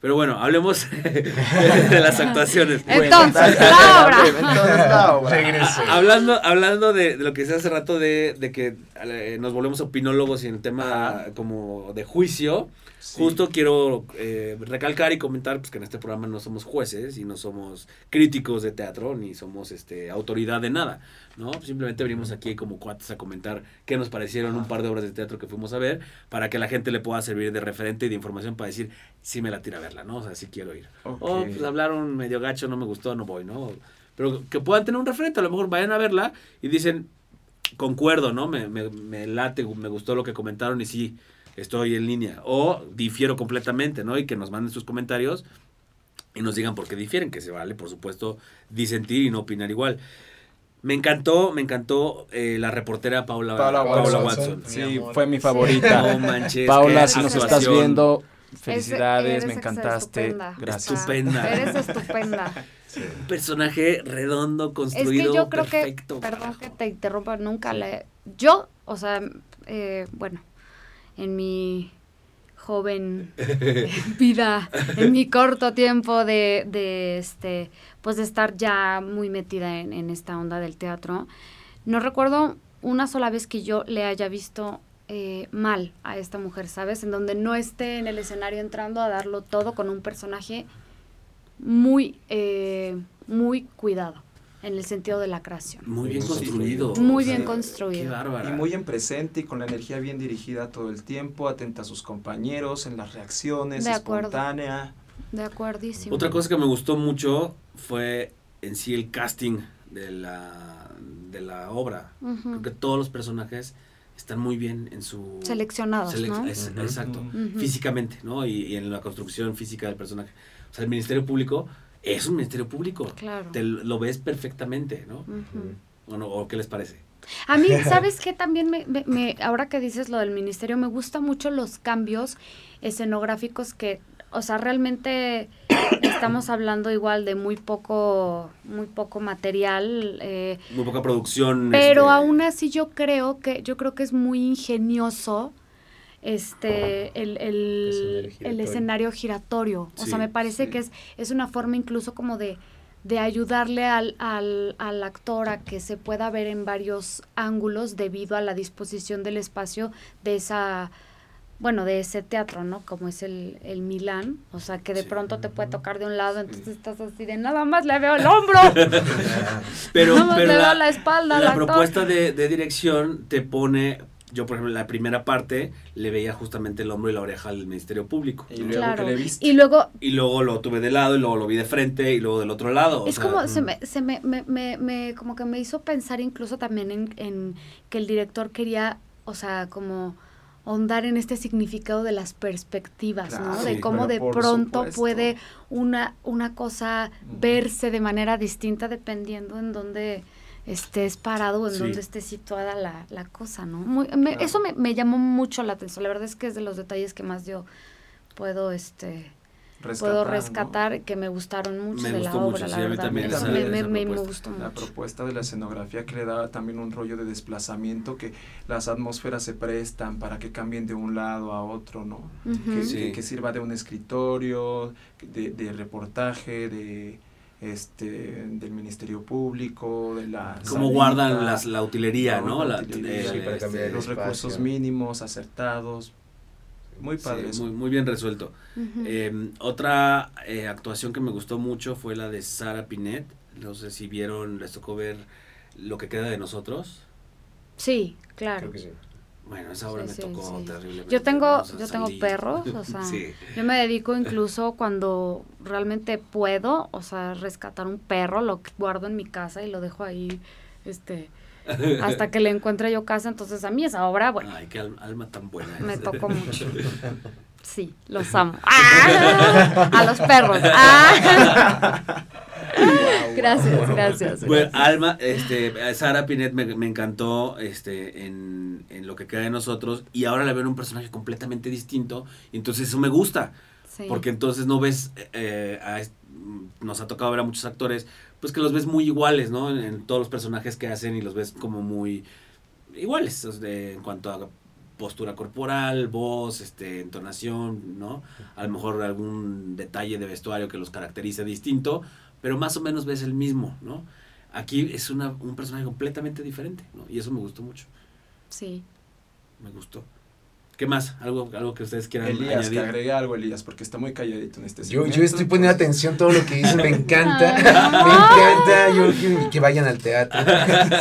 Pero bueno, hablemos de las actuaciones. Entonces, la obra. Entonces, la obra. Regreso. Hablando, hablando de, de lo que decía hace rato de, de que eh, nos volvemos opinólogos y en el tema Ajá. como de juicio, Sí. justo quiero eh, recalcar y comentar pues, que en este programa no somos jueces y no somos críticos de teatro ni somos este autoridad de nada, ¿no? Simplemente venimos aquí como cuates a comentar qué nos parecieron un par de obras de teatro que fuimos a ver para que la gente le pueda servir de referente y de información para decir si me la tira a verla, ¿no? O sea, si quiero ir. O pues hablaron medio gacho, no me gustó, no voy, ¿no? Pero que puedan tener un referente, a lo mejor vayan a verla y dicen, concuerdo, ¿no? Me, me, me late, me gustó lo que comentaron y sí, estoy en línea. O difiero completamente, ¿no? Y que nos manden sus comentarios y nos digan por qué difieren, que se vale, por supuesto, disentir y no opinar igual. Me encantó, me encantó eh, la reportera Paula, Paula Paula Watson. Sí, fue mi favorita. No manches, Paula, si nos estás viendo, felicidades, me encantaste. estupenda. Gracias. Estupenda. Eres estupenda. Un personaje redondo, Es construido, que yo creo perfecto. que, perdón carajo. que te interrumpa, nunca le... Yo, o sea, eh, bueno, en mi joven vida, en mi corto tiempo de, de, este, pues de estar ya muy metida en, en esta onda del teatro, no recuerdo una sola vez que yo le haya visto eh, mal a esta mujer, ¿sabes? En donde no esté en el escenario entrando a darlo todo con un personaje muy, eh, muy cuidado en el sentido de la creación. Muy bien Sí, construido. Muy o sea, bien construido. Qué bárbara. Y muy en presente y con la energía bien dirigida todo el tiempo, atenta a sus compañeros, en las reacciones, De acuerdo. espontánea. De acuerdísimo. Otra cosa que me gustó mucho fue en sí el casting de la, de la obra. Ujú. Creo que todos los personajes están muy bien en su... Seleccionados, selec- ¿no? es-. Exacto. Ujú. Físicamente, ¿no? Y, y en la construcción física del personaje. O sea, el Ministerio Público es un Ministerio Público. Claro. Te lo ves perfectamente, ¿no? Ujú. Bueno, ¿O qué les parece? A mí, ¿sabes qué? También me, me- me- ahora que dices lo del ministerio, me gustan mucho los cambios escenográficos que, o sea, realmente estamos hablando igual de muy poco, muy poco material, eh, Muy poca producción. pero este, aún así yo creo que, yo creo que es muy ingenioso este el, el, Escenario el giratorio. escenario giratorio. O Sí, sea, me parece sí. que es, es una forma incluso como de, de ayudarle al, al, al actor a que se pueda ver en varios ángulos debido a la disposición del espacio de esa bueno, de ese teatro, ¿no? Como es el, el Milán, o sea, que de Sí. pronto te puede tocar de un lado, entonces estás así de nada más le veo el hombro. Pero, Nada más pero le la, veo la espalda al la propuesta de, de dirección te pone, yo por ejemplo, en la primera parte le veía justamente el hombro y la oreja al Ministerio Público. Y luego Claro. que le viste. Y luego Y luego lo tuve de lado y luego lo vi de frente y luego del otro lado. o es sea, como se me, se me, me, me, me- como que me hizo pensar incluso también en, en que el director quería, o sea, como ahondar en este significado de las perspectivas, ¿no? De cómo de pronto supuesto. puede una, una cosa verse de manera distinta dependiendo en dónde estés parado o en Sí. dónde esté situada la, la cosa, ¿no? Muy, me- Claro. Eso me, me llamó mucho la atención. La verdad es que es de los detalles que más yo puedo, este, puedo ¿no? rescatar que me gustaron mucho Me de la gustó obra, mucho, la sí, verdad. también esa- me, esa me- me propuesta. gustó La mucho. propuesta de la escenografía que le da también un rollo de desplazamiento, que las atmósferas se prestan para que cambien de un lado a otro, ¿no? Ujú. que, Sí. que- que sirva de un escritorio, de, de reportaje, de este, del Ministerio Público, de la... Cómo guardan las, la utilería, ¿no? La, utilería, eh, para este, cambiar los espacio. recursos mínimos, acertados. Muy padre muy, muy bien resuelto. Eh, otra eh, actuación que me gustó mucho fue la de Sara Pinet. No sé si vieron, les tocó ver lo que queda de nosotros. sí, claro. Creo que sí. Bueno, esa obra Sí, me sí, tocó sí. terriblemente. Yo tengo, yo tengo perros, o sea, yo me dedico incluso cuando realmente puedo, o sea, rescatar un perro, lo guardo en mi casa y lo dejo ahí, este, hasta que le encuentre yo casa. Entonces a mí esa obra, bueno, Ay, qué al- alma tan buena. me tocó mucho. Sí, los amo. ¡Ah! A los perros. ¡Ah! Gracias, gracias. Bueno. Alma, este, Sara Pinet me, me encantó este, en, en lo que queda de nosotros y ahora la veo en un personaje completamente distinto y entonces eso me gusta. Sí. Porque entonces no ves, eh, a nos ha tocado ver a muchos actores, pues que los ves muy iguales, ¿no? En, en todos los personajes que hacen y los ves como muy iguales, o sea, de- en cuanto a postura corporal, voz, este, entonación, ¿no? A lo mejor algún detalle de vestuario que los caracteriza distinto, pero más o menos ves el mismo, ¿no? Aquí es una, un personaje completamente diferente, ¿no? Y eso me gustó mucho, Sí. me gustó. ¿Qué más? ¿Algo, algo que ustedes quieran Elías, añadir? que agregue algo, Elías, porque está muy calladito en este Yo, segmento, yo estoy poniendo entonces- atención a todo lo que dicen, me encanta, Ay, me no. encanta, yo quiero que vayan al teatro.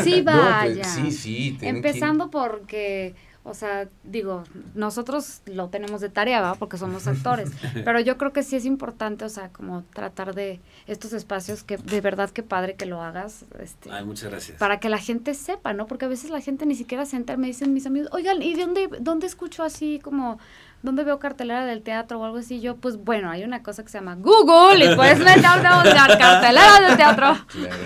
Sí, No, pues, vaya. sí, sí. que. Empezando porque, o sea, digo, nosotros lo tenemos de tarea, ¿va? Porque somos actores. pero yo creo que sí es importante, o sea, como tratar de estos espacios que de verdad que padre que lo hagas, este, Ay, muchas gracias. para que la gente sepa, ¿no? Porque a veces la gente ni siquiera se entera, me dicen mis amigos, oigan, ¿y de dónde, dónde escucho así como, dónde veo cartelera del teatro o algo así? Yo, pues bueno, hay una cosa que se llama Google y puedes meterte a buscar cartelera del teatro. Claro.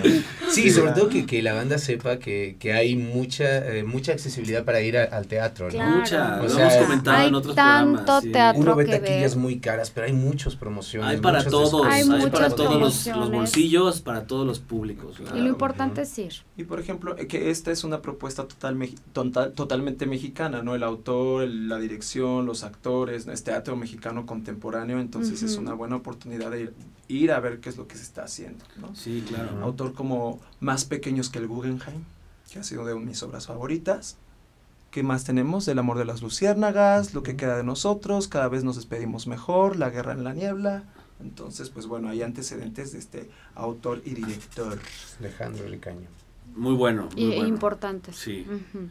Sí, sobre todo que, que la banda sepa que, que hay mucha eh, mucha accesibilidad para ir a- al teatro, ¿no? Claro. Mucha, O lo sea, hemos comentado hay en otros tanto programas. sí. teatro. Uno ve que taquillas ver. muy caras, pero hay muchas promociones. Hay para muchos todos, Hay hay, para todos los, los bolsillos, para todos los públicos. Y claro. lo importante es ir. Y por ejemplo, eh, que esta es una propuesta total, total- totalmente mexicana, ¿no? El autor, la dirección, los actores, ¿no? es teatro mexicano contemporáneo, entonces es Ujú. una buena oportunidad de ir, ir a ver qué es lo que se está haciendo, ¿no? Sí, claro. Ujú. Autor como Más Pequeños que el Guggenheim, que ha sido de mis obras favoritas. ¿Qué más tenemos? El amor de las luciérnagas, Lo que queda de nosotros, Cada vez nos despedimos mejor, La guerra en la niebla. Entonces, pues bueno, hay antecedentes de este autor y director. Alejandro Ricaño. Muy bueno. Muy Y, bueno. importantes. Sí. Ujú.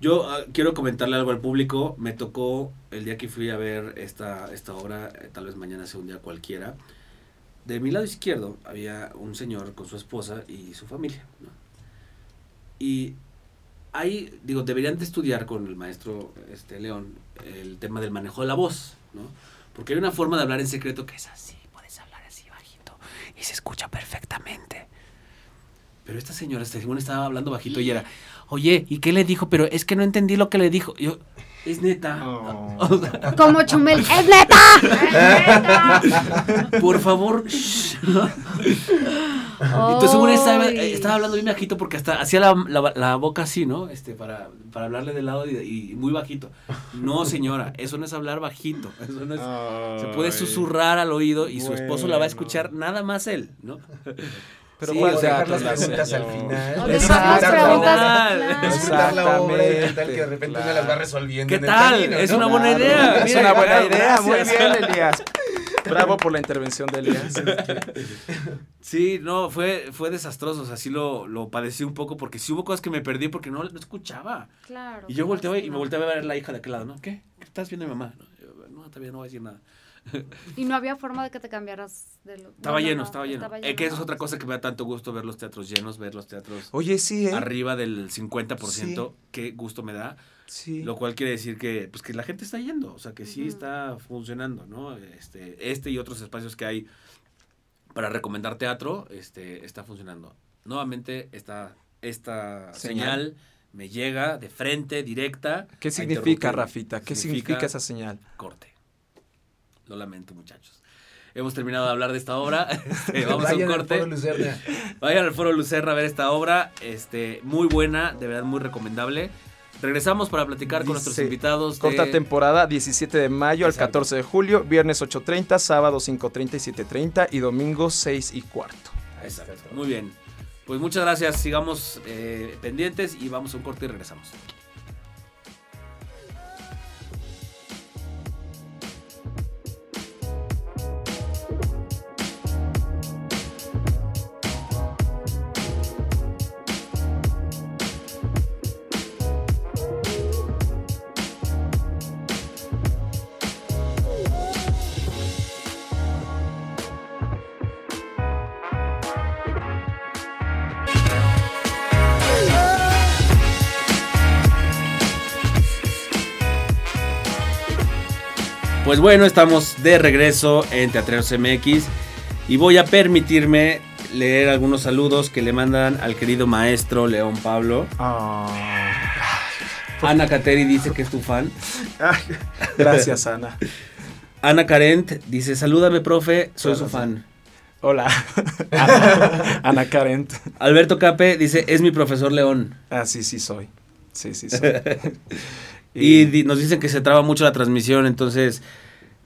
Yo ah, quiero comentarle algo al público. Me tocó el día que fui a ver esta, esta obra, eh, tal vez mañana sea un día cualquiera. De mi lado izquierdo había un señor con su esposa y su familia. ¿no? Y ahí, digo, deberían de estudiar con el maestro este, León el tema del manejo de la voz, ¿no? Porque hay una forma de hablar en secreto que es así, puedes hablar así bajito y se escucha perfectamente. Pero esta señora, este, según estaba hablando bajito y era, oye, ¿y qué le dijo? Pero es que no entendí lo que le dijo. Yo, es neta. Oh. Como Chumel, ¡es neta! ¡Es neta! por favor. Entonces según estaba, hablando bien bajito porque hasta hacía la, la- la boca así, ¿no? Este, para, para hablarle de lado y, y muy bajito. No, señora, eso no es hablar bajito. Eso no es- se puede susurrar al oído y su esposo la va a escuchar nada más él, ¿no? Pero Sí, ¿cuál o dejar teatro las preguntas al final. O dejar las la preguntas, claro. Disfrutar la obra y qué tal que de repente claro. me las va resolviendo ¿Qué en el tal? camino, Es ¿no? una buena Claro. idea. Es una buena claro, idea, muy bien, Elías. Bravo por la intervención de Elías. Sí, no, fue, fue desastroso, o sea, sí lo, lo padecí un poco porque sí hubo cosas que me perdí porque no, no escuchaba. Claro. Y yo volteaba y me volteaba a ver a la hija de aquel lado, ¿no? ¿Qué? ¿Qué estás viendo mi mamá? No, no todavía no voy a decir nada. Y no había forma de que te cambiaras de lo... Estaba no, no, lleno, no, estaba lleno. Eh, que eso es otra cosa que me da tanto gusto ver los teatros llenos, ver los teatros Oye, sí, ¿eh? arriba del 50%, qué gusto me da. Sí. Lo cual quiere decir que, pues, que la gente está yendo, o sea, que sí está funcionando, ¿no? Este, este y otros espacios que hay para recomendar teatro, este, está funcionando. Nuevamente, esta, esta Señal. señal. me llega de frente, directa. ¿Qué significa. Rafita? ¿Qué significa esa señal? Corte. Lo lamento, muchachos. Hemos terminado de hablar de esta obra. Este, vamos a un al corte. Foro Lucerna. Vayan al Foro Lucerna a ver esta obra. Este, muy buena, de verdad muy recomendable. Regresamos para platicar con nuestros invitados. de- Corta temporada, 17 de mayo al Exacto. 14 de julio, viernes 8.30, sábado 5.30 y 7.30 y domingo 6 y cuarto. Exacto. Muy bien. Pues muchas gracias. Sigamos eh, pendientes y vamos a un corte y regresamos. Pues bueno, estamos de regreso en Teatreros MX y voy a permitirme leer algunos saludos que le mandan al querido maestro León Pablo. Ana Cateri dice que es tu fan. Gracias, Ana. Ana Carent dice, salúdame, profe, soy su fan. Hola. Ana, Ana Carent. Alberto Cape dice, es mi profesor León. Ah, sí, sí soy. Sí, sí soy. Y nos dicen que se traba mucho la transmisión, entonces,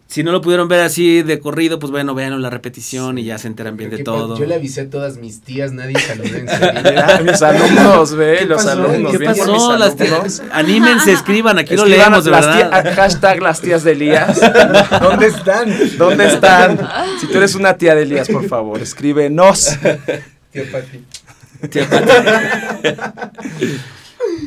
si no lo pudieron ver así de corrido, pues bueno, vean la repetición y ya se enteran bien de ¿Qué todo. Yo le avisé a todas mis tías, nadie saludó en serio. Mira, mis alumnos, ve, ¿Qué los pasó? alumnos. ¿Qué pasó? Las tías- anímense, escriban, aquí lo Escriban leemos, de las verdad. tía- hashtag las tías de Elías. ¿Dónde están? ¿Dónde están? Si tú eres una tía de Elías, por favor, escríbenos. Tío Pati. Tía Pati.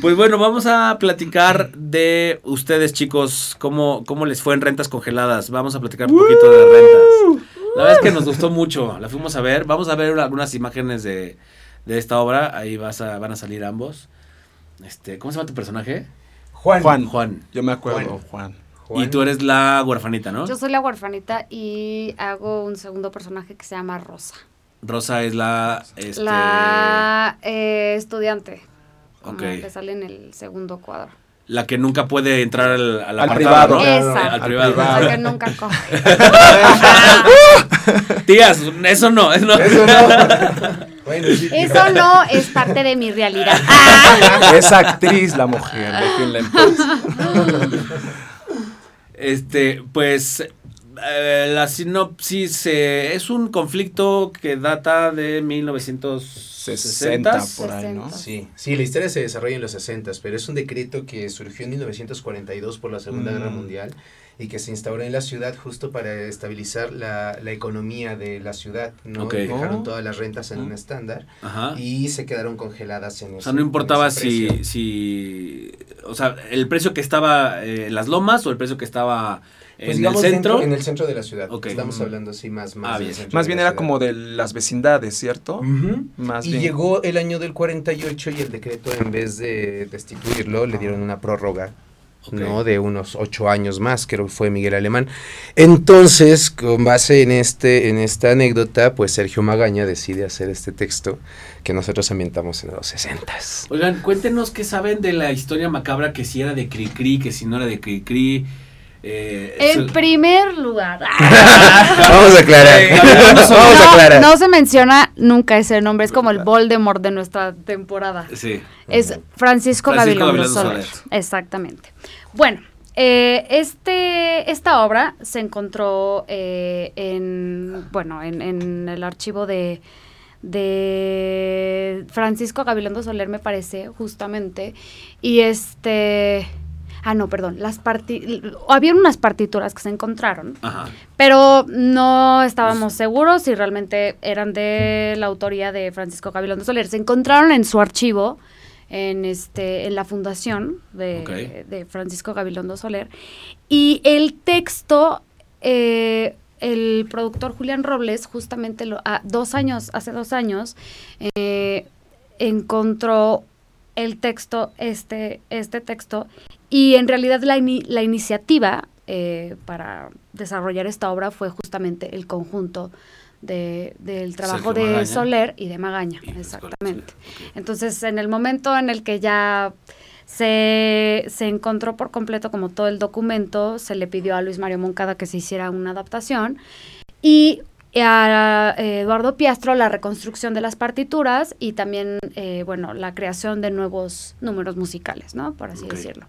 Pues bueno, vamos a platicar de ustedes, chicos, cómo, cómo les fue en rentas congeladas. Vamos a platicar un poquito de las rentas. La verdad es que nos gustó mucho, la fuimos a ver. Vamos a ver algunas imágenes de, de esta obra. Ahí vas a, van a salir ambos. Este, ¿Cómo se llama tu personaje? Juan. Juan. Juan. Yo me acuerdo, Juan. Juan. Y tú eres la huerfanita, ¿no? Yo soy la huerfanita y hago un segundo personaje que se llama Rosa. Rosa es la... Este, La eh, estudiante. Como Ok. que sale en el segundo cuadro. la que nunca puede entrar al, al Al apartado, privado. ¿no? Esa. Al privado. La que nunca coge. Tías, eso no, eso no. Eso no. Bueno, sí, Eso no es parte de mi realidad. Es actriz la mujer, déjenla en paz. Este, pues eh, la sinopsis eh, es un conflicto que data de 1960. 60 por ahí, ¿no? 60. Sí, sí, la historia se desarrolla en los 60, pero es un decreto que surgió en 1942 por la Segunda Mm. Guerra Mundial y que se instauró en la ciudad justo para estabilizar la, la economía de la ciudad, ¿no? Dejaron Oh. todas las rentas en un estándar Ajá. y se quedaron congeladas en O ese sea, no importaba en si, si, o sea, el precio que estaba eh, en las lomas o el precio que estaba en Pues digamos el centro. dentro- en el centro de la ciudad. Ok. Estamos Mm. hablando así más, más Ah, bien. Más bien era ciudad. como de las vecindades, ¿cierto? Más y bien. llegó el año del 48 y el decreto en vez de destituirlo le dieron una prórroga. ¿No? de unos ocho años más, creo que fue Miguel Alemán. Entonces, con base en este, en esta anécdota, pues Sergio Magaña decide hacer este texto que nosotros ambientamos en los 60 Oigan, cuéntenos qué saben de la historia macabra, que si era de Cricri, que si no era de Cricri. Eh, En su- primer lugar. Vamos a aclarar. Eh, vamos a Vamos a aclarar. No, no se menciona nunca ese nombre, es como el Voldemort de nuestra temporada. Sí. Es Francisco, Francisco Gabilondo. Soler. Exactamente. Bueno, eh, este, esta obra se encontró eh, en, bueno, en, en el archivo de, de Francisco Gabilondo Soler, me parece, justamente. Y este... Ah, no, perdón. Las parti había unas partituras que se encontraron, Ajá. pero no estábamos seguros si realmente eran de la autoría de Francisco Gabilondo Soler. Se encontraron en su archivo, en este, en la fundación de, Francisco Gabilondo Soler. Y el texto, eh, el productor Julián Robles, justamente lo- a dos años, hace dos años, eh, encontró el texto, este, este texto, y en realidad la, la iniciativa eh, para desarrollar esta obra fue justamente el conjunto de- del trabajo Sergio de Magaña. Soler y de Magaña, Y exactamente. Entonces, en el momento en el que ya se, se encontró por completo como todo el documento, se le pidió a Luis Mario Moncada que se hiciera una adaptación y a eh, Eduardo Piastro la reconstrucción de las partituras y también, eh, bueno, la creación de nuevos números musicales, ¿no? Por así decirlo.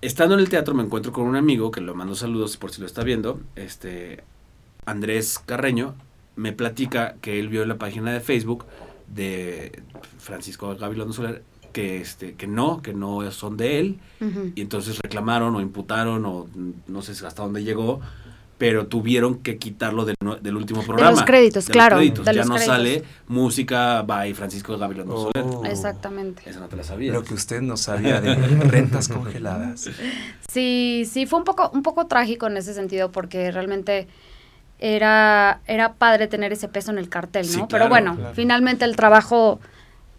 Estando en el teatro me encuentro con un amigo que le mando saludos por si lo está viendo, este Andrés Carreño, me platica que él vio en la página de Facebook de Francisco Gabilondo Soler que este que no, que no son de él. Y entonces reclamaron o imputaron o no sé hasta dónde llegó, pero tuvieron que quitarlo del, del último programa. créditos, de los claro, créditos. de Ya los no créditos. sale música by Francisco Gabilondo Soler. Oh. Exactamente. Esa no te la sabías. Lo que usted no sabía de rentas congeladas. Sí, sí, fue un poco, un poco trágico en ese sentido porque realmente era, era padre tener ese peso en el cartel, ¿no? Sí, Pero claro, bueno, claro. finalmente el trabajo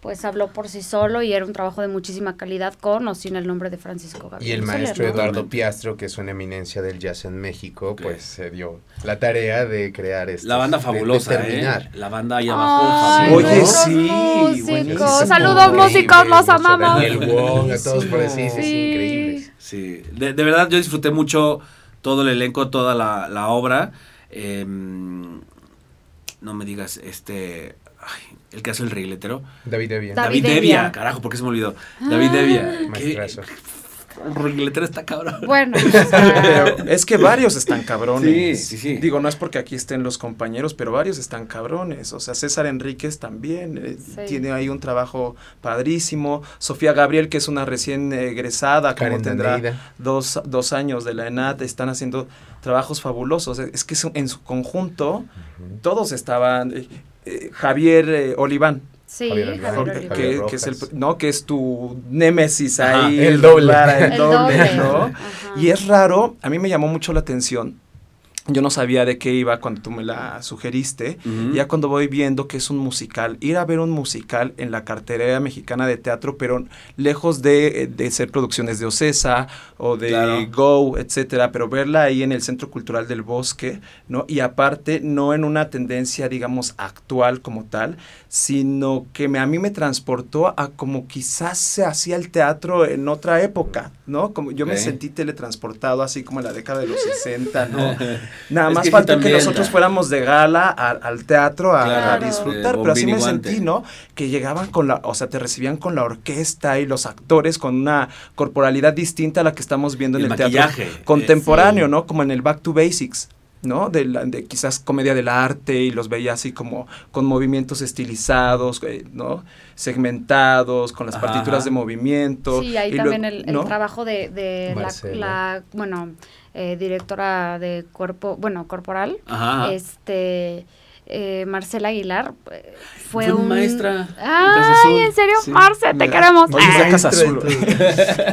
pues habló por sí solo y era un trabajo de muchísima calidad con o sin el nombre de Francisco Gabriel. Y el Soler, maestro ¿no? Eduardo. Piastro, que es una eminencia del jazz en México, pues se dio la tarea de crear esto. La banda fabulosa, ¿eh? La banda ahí abajo, Ay, fabulosa. Oye, sí, músicos. buenísimo. Saludos músicos, los amamos. Daniel Wong, a todos por así, sí, increíbles. Sí, de, de verdad yo disfruté mucho todo el elenco, toda la, la obra. Em, no me digas, este, ay, el que hace el regletero. David Evia. David David, Devia. Devia, carajo, ¿por qué se me olvidó? David Devia. ¿Qué? Maestrazo. El regletero está cabrón. Bueno, o sea, Pero es que varios están cabrones. Sí, sí, sí. Digo, no es porque aquí estén los compañeros, pero varios están cabrones. O sea, César Enríquez también eh, Sí. tiene ahí un trabajo padrísimo. Sofía Gabriel, que es una recién egresada, como Karen tendrá dos, dos años de la ENAT, están haciendo trabajos fabulosos. Es que en su conjunto todos estaban. eh, eh, Javier eh, Oliván, sí, Javier Oliván. Javier que, es el no que es tu némesis Ajá, ahí el doble. el, El doble, doble, ¿no? ajá. y es raro a mí me llamó mucho la atención yo no sabía de qué iba cuando tú me la sugeriste ya cuando voy viendo que es un musical ir a ver un musical en la cartelera mexicana de teatro pero lejos de, de ser producciones de Ocesa o de Claro. Go etcétera pero verla ahí en el Centro Cultural del Bosque no y aparte no en una tendencia digamos actual como tal sino que me, a mí me transportó a como quizás se hacía el teatro en otra época, ¿no? Como yo me sentí teletransportado así como en la década de los 60, ¿no? Nada Es más que faltó que nosotros fuéramos de gala a- al teatro a, disfrutar, pero así me guante. sentí, ¿no? Que llegaban con la, o sea, te recibían con la orquesta y los actores con una corporalidad distinta a la que estamos viendo en El el, teatro maquillaje. contemporáneo, Sí. ¿no? Como en el Back to Basics. ¿no? De, la- de quizás comedia del arte y los veía así como con movimientos estilizados, eh, ¿no? Segmentados, con las Ajá, partituras ajá. de movimiento. Sí, ahí y también luego- el, el trabajo de, de la, Marcela. la, bueno, eh, directora de cuerpo, bueno, corporal, Ajá. este, eh, Marcela Aguilar, eh, fue, Fue un... maestra Ay. ¿en serio? Sí. Marce, te Mira, queremos. oye, es de Ah. Casa Azul.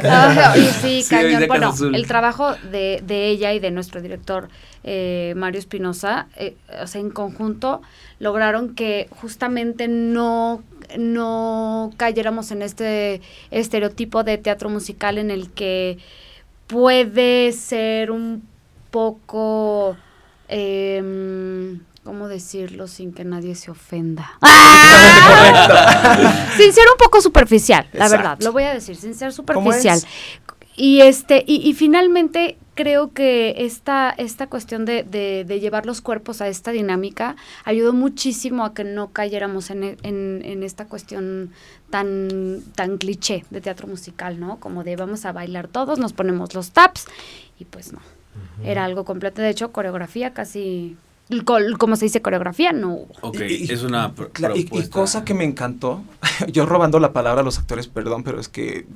Ajá, y sí, Sí, cañón. Bueno, Azul. el trabajo de, de ella y de nuestro director eh, Mario Espinosa, eh, o sea, en conjunto lograron que justamente no no cayéramos en este estereotipo de teatro musical en el que puede ser un poco em, ¿Cómo decirlo sin que nadie se ofenda? sin ser un poco superficial, la Exacto. verdad, lo voy a decir, sin ser ¿Cómo es? superficial. Y este, y, y finalmente creo que esta, esta cuestión de, de- de llevar los cuerpos a esta dinámica ayudó muchísimo a que no cayéramos en, e- en- en esta cuestión tan, tan cliché de teatro musical, ¿no? Como de vamos a bailar todos, nos ponemos los taps, y pues no. Era algo completo, de hecho, coreografía casi, como se dice coreografía, no. Ok, Y- es una pr- Cla- y- y, propuesta. cosa que me encantó, yo robando la palabra a los actores, perdón, pero es que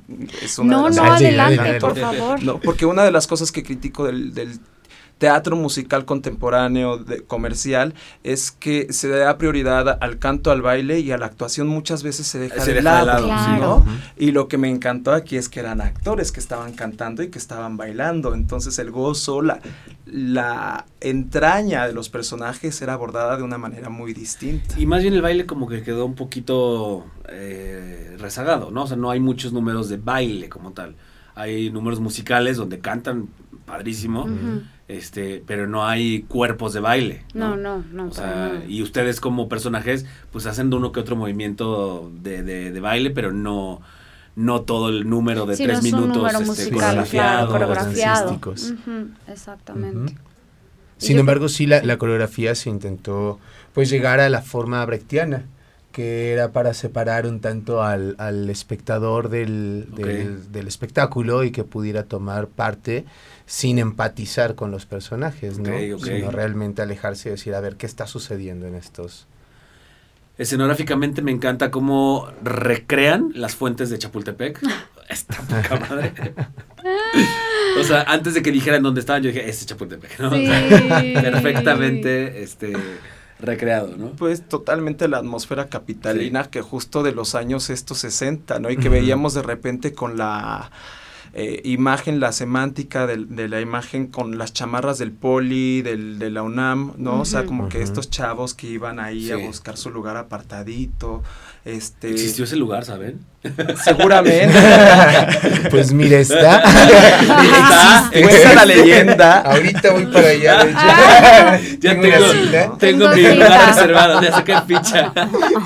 es una No, de las no, adelante, dale, por favor. No, porque una de las cosas que critico del, del teatro musical contemporáneo de- comercial es que se da prioridad al canto, al baile y a la actuación muchas veces se deja, Se de, deja de lado, lado, sí. ¿no? Y lo que me encantó aquí es que eran actores que estaban cantando y que estaban bailando, entonces el gozo, la, la entraña de los personajes era abordada de una manera muy distinta. Y más bien el baile como que quedó un poquito eh, rezagado, ¿no? O sea, no hay muchos números de baile como tal. Hay números musicales donde cantan padrísimo, Ujú. Este, pero no hay cuerpos de baile. No, no, no. O para sea, nada. y ustedes como personajes, pues hacen uno que otro movimiento de, de, de baile, pero no, no todo el número de Sí, tres no es un minutos número este, musical, coreografiado. claro, coreografiado. dancísticos. Ujú, exactamente. Ujú. Y Sin embargo, sí, la, la coreografía se intentó pues llegar a la forma brechtiana, que era para separar un tanto al, al espectador del, del, Ok. del espectáculo y que pudiera tomar parte sin empatizar con los personajes, ¿no? Ok, ok. Sino realmente alejarse y decir, a ver, ¿qué está sucediendo en estos? Escenográficamente me encanta cómo recrean las fuentes de Chapultepec. Está poca madre. o sea, antes de que dijeran dónde estaban, yo dije, este es Chapultepec, ¿no? O sea, Sí. perfectamente este, recreado, ¿no? Pues totalmente la atmósfera capitalina que justo de los años estos 60, ¿no? Y que veíamos de repente con la eh, imagen, la semántica del- de, la imagen con las chamarras del poli, del, de la UNAM, ¿no? O sea, como que estos chavos que iban ahí a buscar su lugar apartadito, este... Existió ese lugar, ¿saben? Seguramente. Pues mira, está. Está, Cuenta la leyenda. Ahorita voy para allá, de hecho. Ya Tengo tengo, una cita. tengo mi lugar reservado, ya saqué ficha.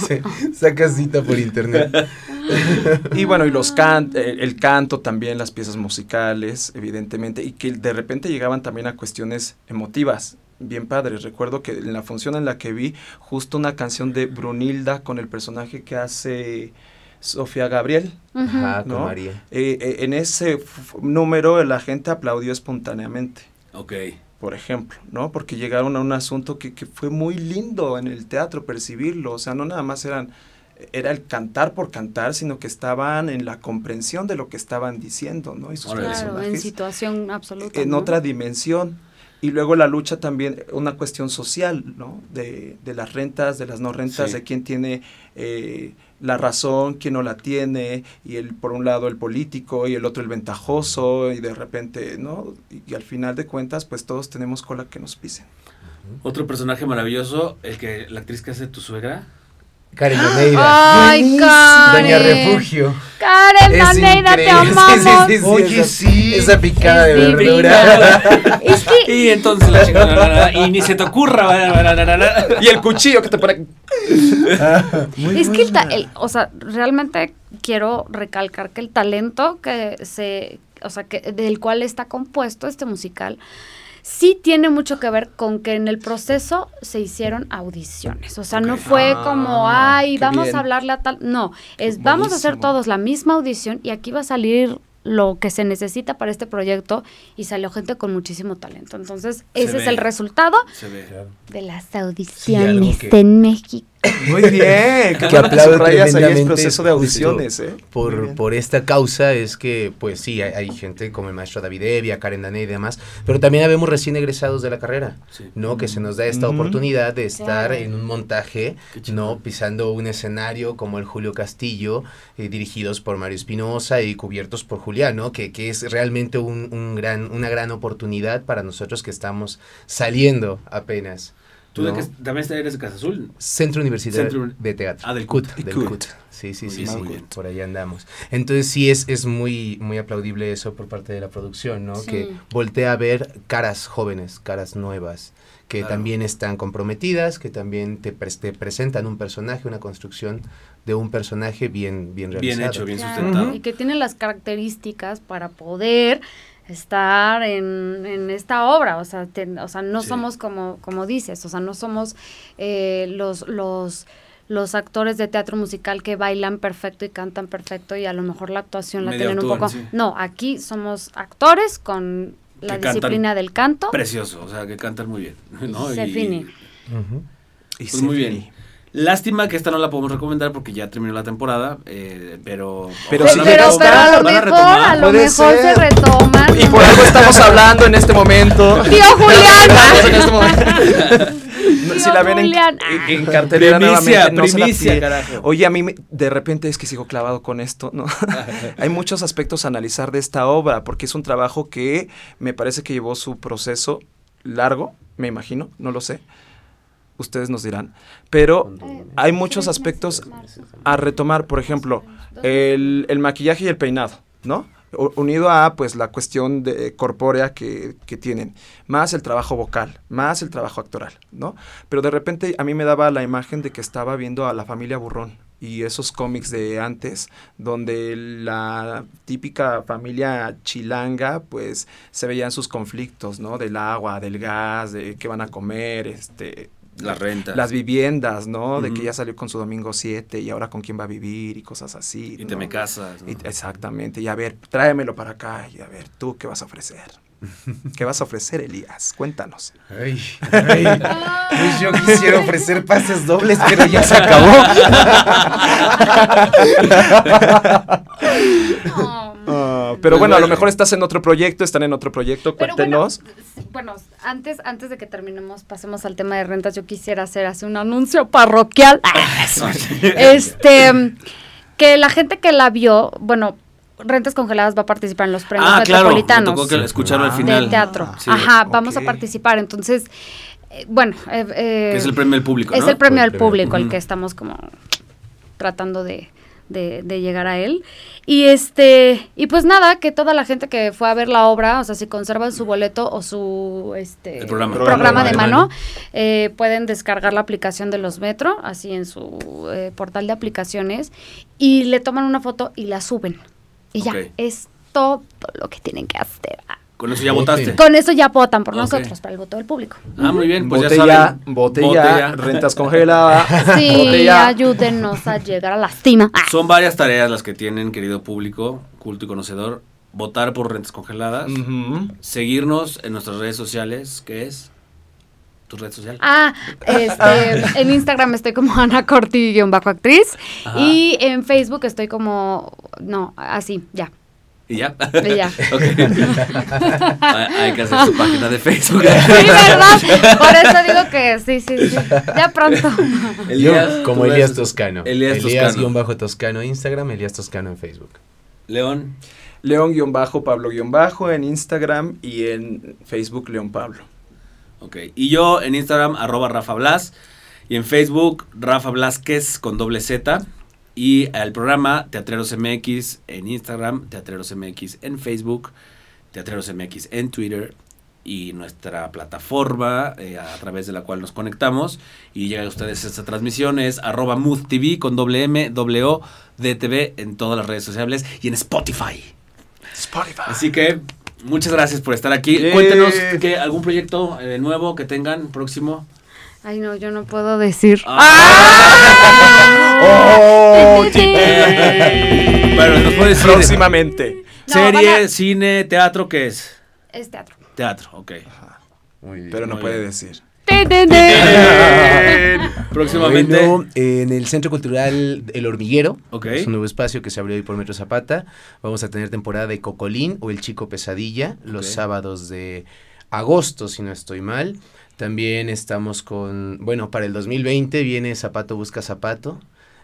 Sí, Saca cita por internet. Y bueno, y los can el, el canto también, las piezas musicales, evidentemente, y que de repente llegaban también a cuestiones emotivas, bien padres. Recuerdo que en la función en la que vi justo una canción de Brunilda con el personaje que hace Sofía Gabriel. Ajá, con ¿No? María. Eh, eh, en ese número la gente aplaudió espontáneamente. Ok. Por ejemplo, ¿no? Porque llegaron a un asunto que, que fue muy lindo en el teatro percibirlo. O sea, no nada más eran era el cantar por cantar, sino que estaban en la comprensión de lo que estaban diciendo, ¿no? Y sus. Claro, en personajes situación absoluta. en ¿no? otra dimensión. Y luego la lucha también, una cuestión social, ¿no? De, de las rentas, de las no rentas, Sí. de quién tiene eh, la razón, quién no la tiene, y el, por un lado el político y el otro el ventajoso, y de repente, ¿no? Y, y al final de cuentas, pues todos tenemos cola que nos pisen. Otro personaje maravilloso, el que la actriz que hace tu suegra. Karen Oneida. Ay. Karen. Doña Refugio. Karen, Es Maneida, te amamos. Sí, sí, sí, Oye, esa, sí. Esa picada de verdura. Es que Y entonces la chica, y ni se te ocurra. Y el cuchillo que te pone... es que el, el- o sea, realmente quiero recalcar que el talento que se, o sea, que del cual está compuesto este musical sí tiene mucho que ver con que en el proceso se hicieron audiciones. O sea, no fue Ah, como, ay, qué vamos bien. a hablarle a tal. No, es vamos a hacer todos la misma audición y aquí va a salir lo que se necesita para este proyecto y salió gente con muchísimo talento. Entonces, Se ese es ve. el resultado Se ve. de las audiciones en México. Muy bien, Que que aplaudo ahí el tremendamente proceso de audiciones, ¿eh? Por, por esta causa es que, pues sí, hay, hay gente como el maestro David Evia, Karen Dané y demás, pero también habemos recién egresados de la carrera, Sí. ¿no? Que se nos da esta oportunidad de estar Claro. en un montaje. ¿no? Pisando un escenario como el Julio Castillo, eh, dirigidos por Mario Espinosa y cubiertos por Julián, ¿no? Que, que es realmente un, un gran, una gran oportunidad para nosotros que estamos saliendo apenas. Tú de que también eres de Casa Azul. Centro Universitario Centro- de Teatro. Ah, del CUT. Del CUT. CUT. Sí, sí, sí, Muy sí, bien. por ahí andamos. Entonces sí es, es muy, muy aplaudible eso por parte de la producción, ¿no? Sí. Que voltea a ver caras jóvenes, caras nuevas, que Claro. también están comprometidas, que también te, pres- te presentan un personaje, una construcción de un personaje bien, bien Bien realizado. hecho, bien Claro, sustentado. Y que tiene las características para poder estar en, en esta obra, o sea, te- o sea no Sí. somos como, como dices, o sea, no somos eh, los, los, los actores de teatro musical que bailan perfecto y cantan perfecto y a lo mejor la actuación la Medio tienen un poco... sí. No, aquí somos actores con la Que disciplina del canto. Precioso, o sea, que cantan muy bien. ¿no? Se Y-. Y Pues se muy bien. Lástima que esta no la podemos recomendar porque ya terminó la temporada, eh, pero... Pero sí la pero, llega pero a lo van a mejor, a retomar. lo mejor se retoman. Y por algo estamos hablando en este momento. ¡Tío Julián! Este momento. No, si Tío la ven en, Julián. en- cartelera Primicia, nuevamente, no se la primicia. Oye, a mí me- de repente es que sigo clavado con esto, ¿no? Hay muchos aspectos a analizar de esta obra, porque es un trabajo que me parece que llevó su proceso largo, me imagino, no lo sé. Ustedes nos dirán. Pero hay muchos aspectos a retomar, por ejemplo, el, el maquillaje y el peinado, ¿no? Unido a pues la cuestión de, corpórea que, que tienen, más el trabajo vocal, más el trabajo actoral, ¿no? Pero de repente a mí me daba la imagen de que estaba viendo a la familia Burrón y esos cómics de antes, donde la típica familia chilanga, pues se veían sus conflictos, ¿no? Del agua, del gas, de qué van a comer, este, Las rentas. las viviendas, ¿no? De que ya salió con su domingo 7 y ahora con quién va a vivir y cosas así. Y te me casas. ¿no? Y- exactamente. Y a ver, tráemelo para acá y a ver, tú qué vas a ofrecer. ¿Qué vas a ofrecer, Elías? Cuéntanos. Ay, ay, pues yo quisiera ofrecer pases dobles, pero ya se acabó. Ah, pero Pues bueno, a lo mejor estás en otro proyecto, están en otro proyecto, Pero bueno, cuéntenos. bueno, antes, antes de que terminemos, pasemos al tema de rentas. Yo quisiera hacer así un anuncio parroquial. este, que la gente que la vio, bueno, Rentas Congeladas va a participar en los premios Ah, claro. Me metropolitanos tocó que al Ah. final. de teatro. Sí. Ajá, vamos a participar. Entonces, eh, bueno, eh, eh, es el premio del público, es ¿no? el premio El al premio. público, el Ujú. que estamos como tratando de, de- de llegar a él. Y este, y pues nada, que toda la gente que fue a ver la obra, o sea, si conservan su boleto o su este El programa. programa de de mano, mano. eh, pueden descargar la aplicación de los Metro, así en su eh, portal de aplicaciones, y le toman una foto y la suben. Y ya, es todo lo que tienen que hacer. Con eso ya Voten. votaste. Con eso ya votan por nosotros, para el voto del público. Ah, muy bien. Pues bote ya saben. bote Bote ya, ya. rentas congeladas. Sí, bote ya. ayúdenos a llegar a la cima. Ah. Son varias tareas las que tienen, querido público, culto y conocedor. Votar por rentas congeladas. Seguirnos en nuestras redes sociales, que es tu red social. Ah, este, en Instagram estoy como Ana Corti-actriz Ajá. y en Facebook estoy como, no, así, ya. Y ya. Y ya. Hay, que hacer su página de Facebook. Sí, ¿verdad? Por eso digo que sí, sí, sí. Ya pronto. Elías, Yo, como Elías Toscano. Elías Elías Toscano. guion bajo Toscano Instagram, Elías Toscano en Facebook. León. León-Pablo- en Instagram y en Facebook León Pablo. Ok. Y yo en Instagram, arroba Rafa Blas. Y en Facebook, Rafa Blasquez con doble Z. Y el programa Teatreros MX en Instagram, Teatreros MX en Facebook, Teatreros MX en Twitter. Y nuestra plataforma eh, a través de la cual nos conectamos y llega a ustedes esta transmisión es arroba TV con doble M, doble O, DTV en todas las redes sociales y en Spotify. Spotify. Así que muchas gracias por estar aquí. Yeah. Cuéntenos que algún proyecto eh, nuevo que tengan próximo. Ay, no, yo no puedo decir. Oh, Bueno, nos puede decir Próximamente. No, serie, a- cine, teatro, ¿qué es? Es teatro. Teatro, ok. Muy bien. Pero no Muy puede bien. decir. Próximamente. Bueno, en el Centro Cultural El Hormiguero, Ok. es un nuevo espacio que se abrió hoy por Metro Zapata. Vamos a tener temporada de Cocolín o El Chico Pesadilla los sábados de agosto, si no estoy mal. También estamos con, bueno, para el 2020 viene Zapato Busca Zapato,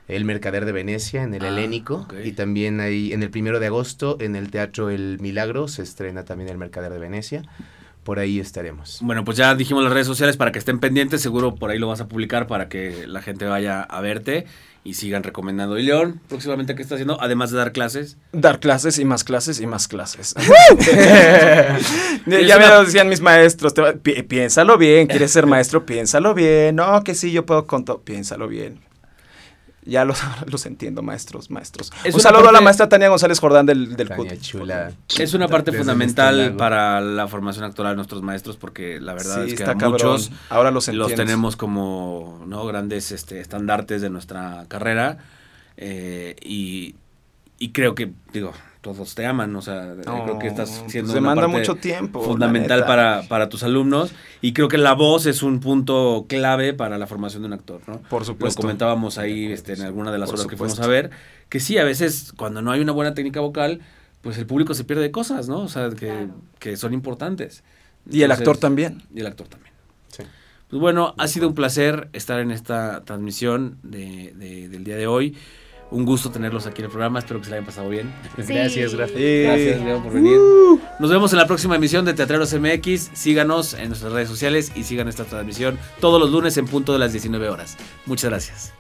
El Mercader de Venecia en el Ah, Helénico. Y también ahí en el primero de agosto en el Teatro El Milagro se estrena también El Mercader de Venecia. Por ahí estaremos. Bueno, pues ya dijimos las redes sociales para que estén pendientes. Seguro por ahí lo vas a publicar para que la gente vaya a verte y sigan recomendando. Y León, próximamente, ¿qué está haciendo? Además de dar clases. Dar clases y más clases y más clases. Es ya me lo decían mis maestros. te va- pi- piénsalo bien, quieres ser maestro, piénsalo bien. No, que sí, yo puedo con todo. Piénsalo bien. Ya los, los entiendo, maestros, maestros. Es Un saludo a la maestra Tania González Jordán del, del Tania CUT. Chula. Es una parte Desde fundamental este para la formación actoral de nuestros maestros porque la verdad Sí, es que a muchos Ahora los los tenemos como no grandes este, estandartes de nuestra carrera eh, y, y creo que digo todos te aman o sea creo que estás siendo pues una demanda parte mucho tiempo, fundamental para, para tus alumnos y creo que la voz es un punto clave para la formación de un actor no Por lo supuesto. comentábamos ahí este, en alguna de las Por horas que fuimos a ver que sí a veces cuando no hay una buena técnica vocal pues el público se pierde de cosas no o sea que, Claro. que son importantes Y el Entonces, actor también. y el actor también. Sí. Pues bueno, ha sido un placer estar en esta transmisión de, de- del día de hoy. Un gusto tenerlos aquí en el programa. Espero que se la hayan pasado bien. Sí. Gracias, Rafa. Gracias, Leo, por venir. Nos vemos en la próxima emisión de Teatreros MX. Síganos en nuestras redes sociales y sigan esta transmisión todos los lunes en punto de las 19 horas. Muchas gracias.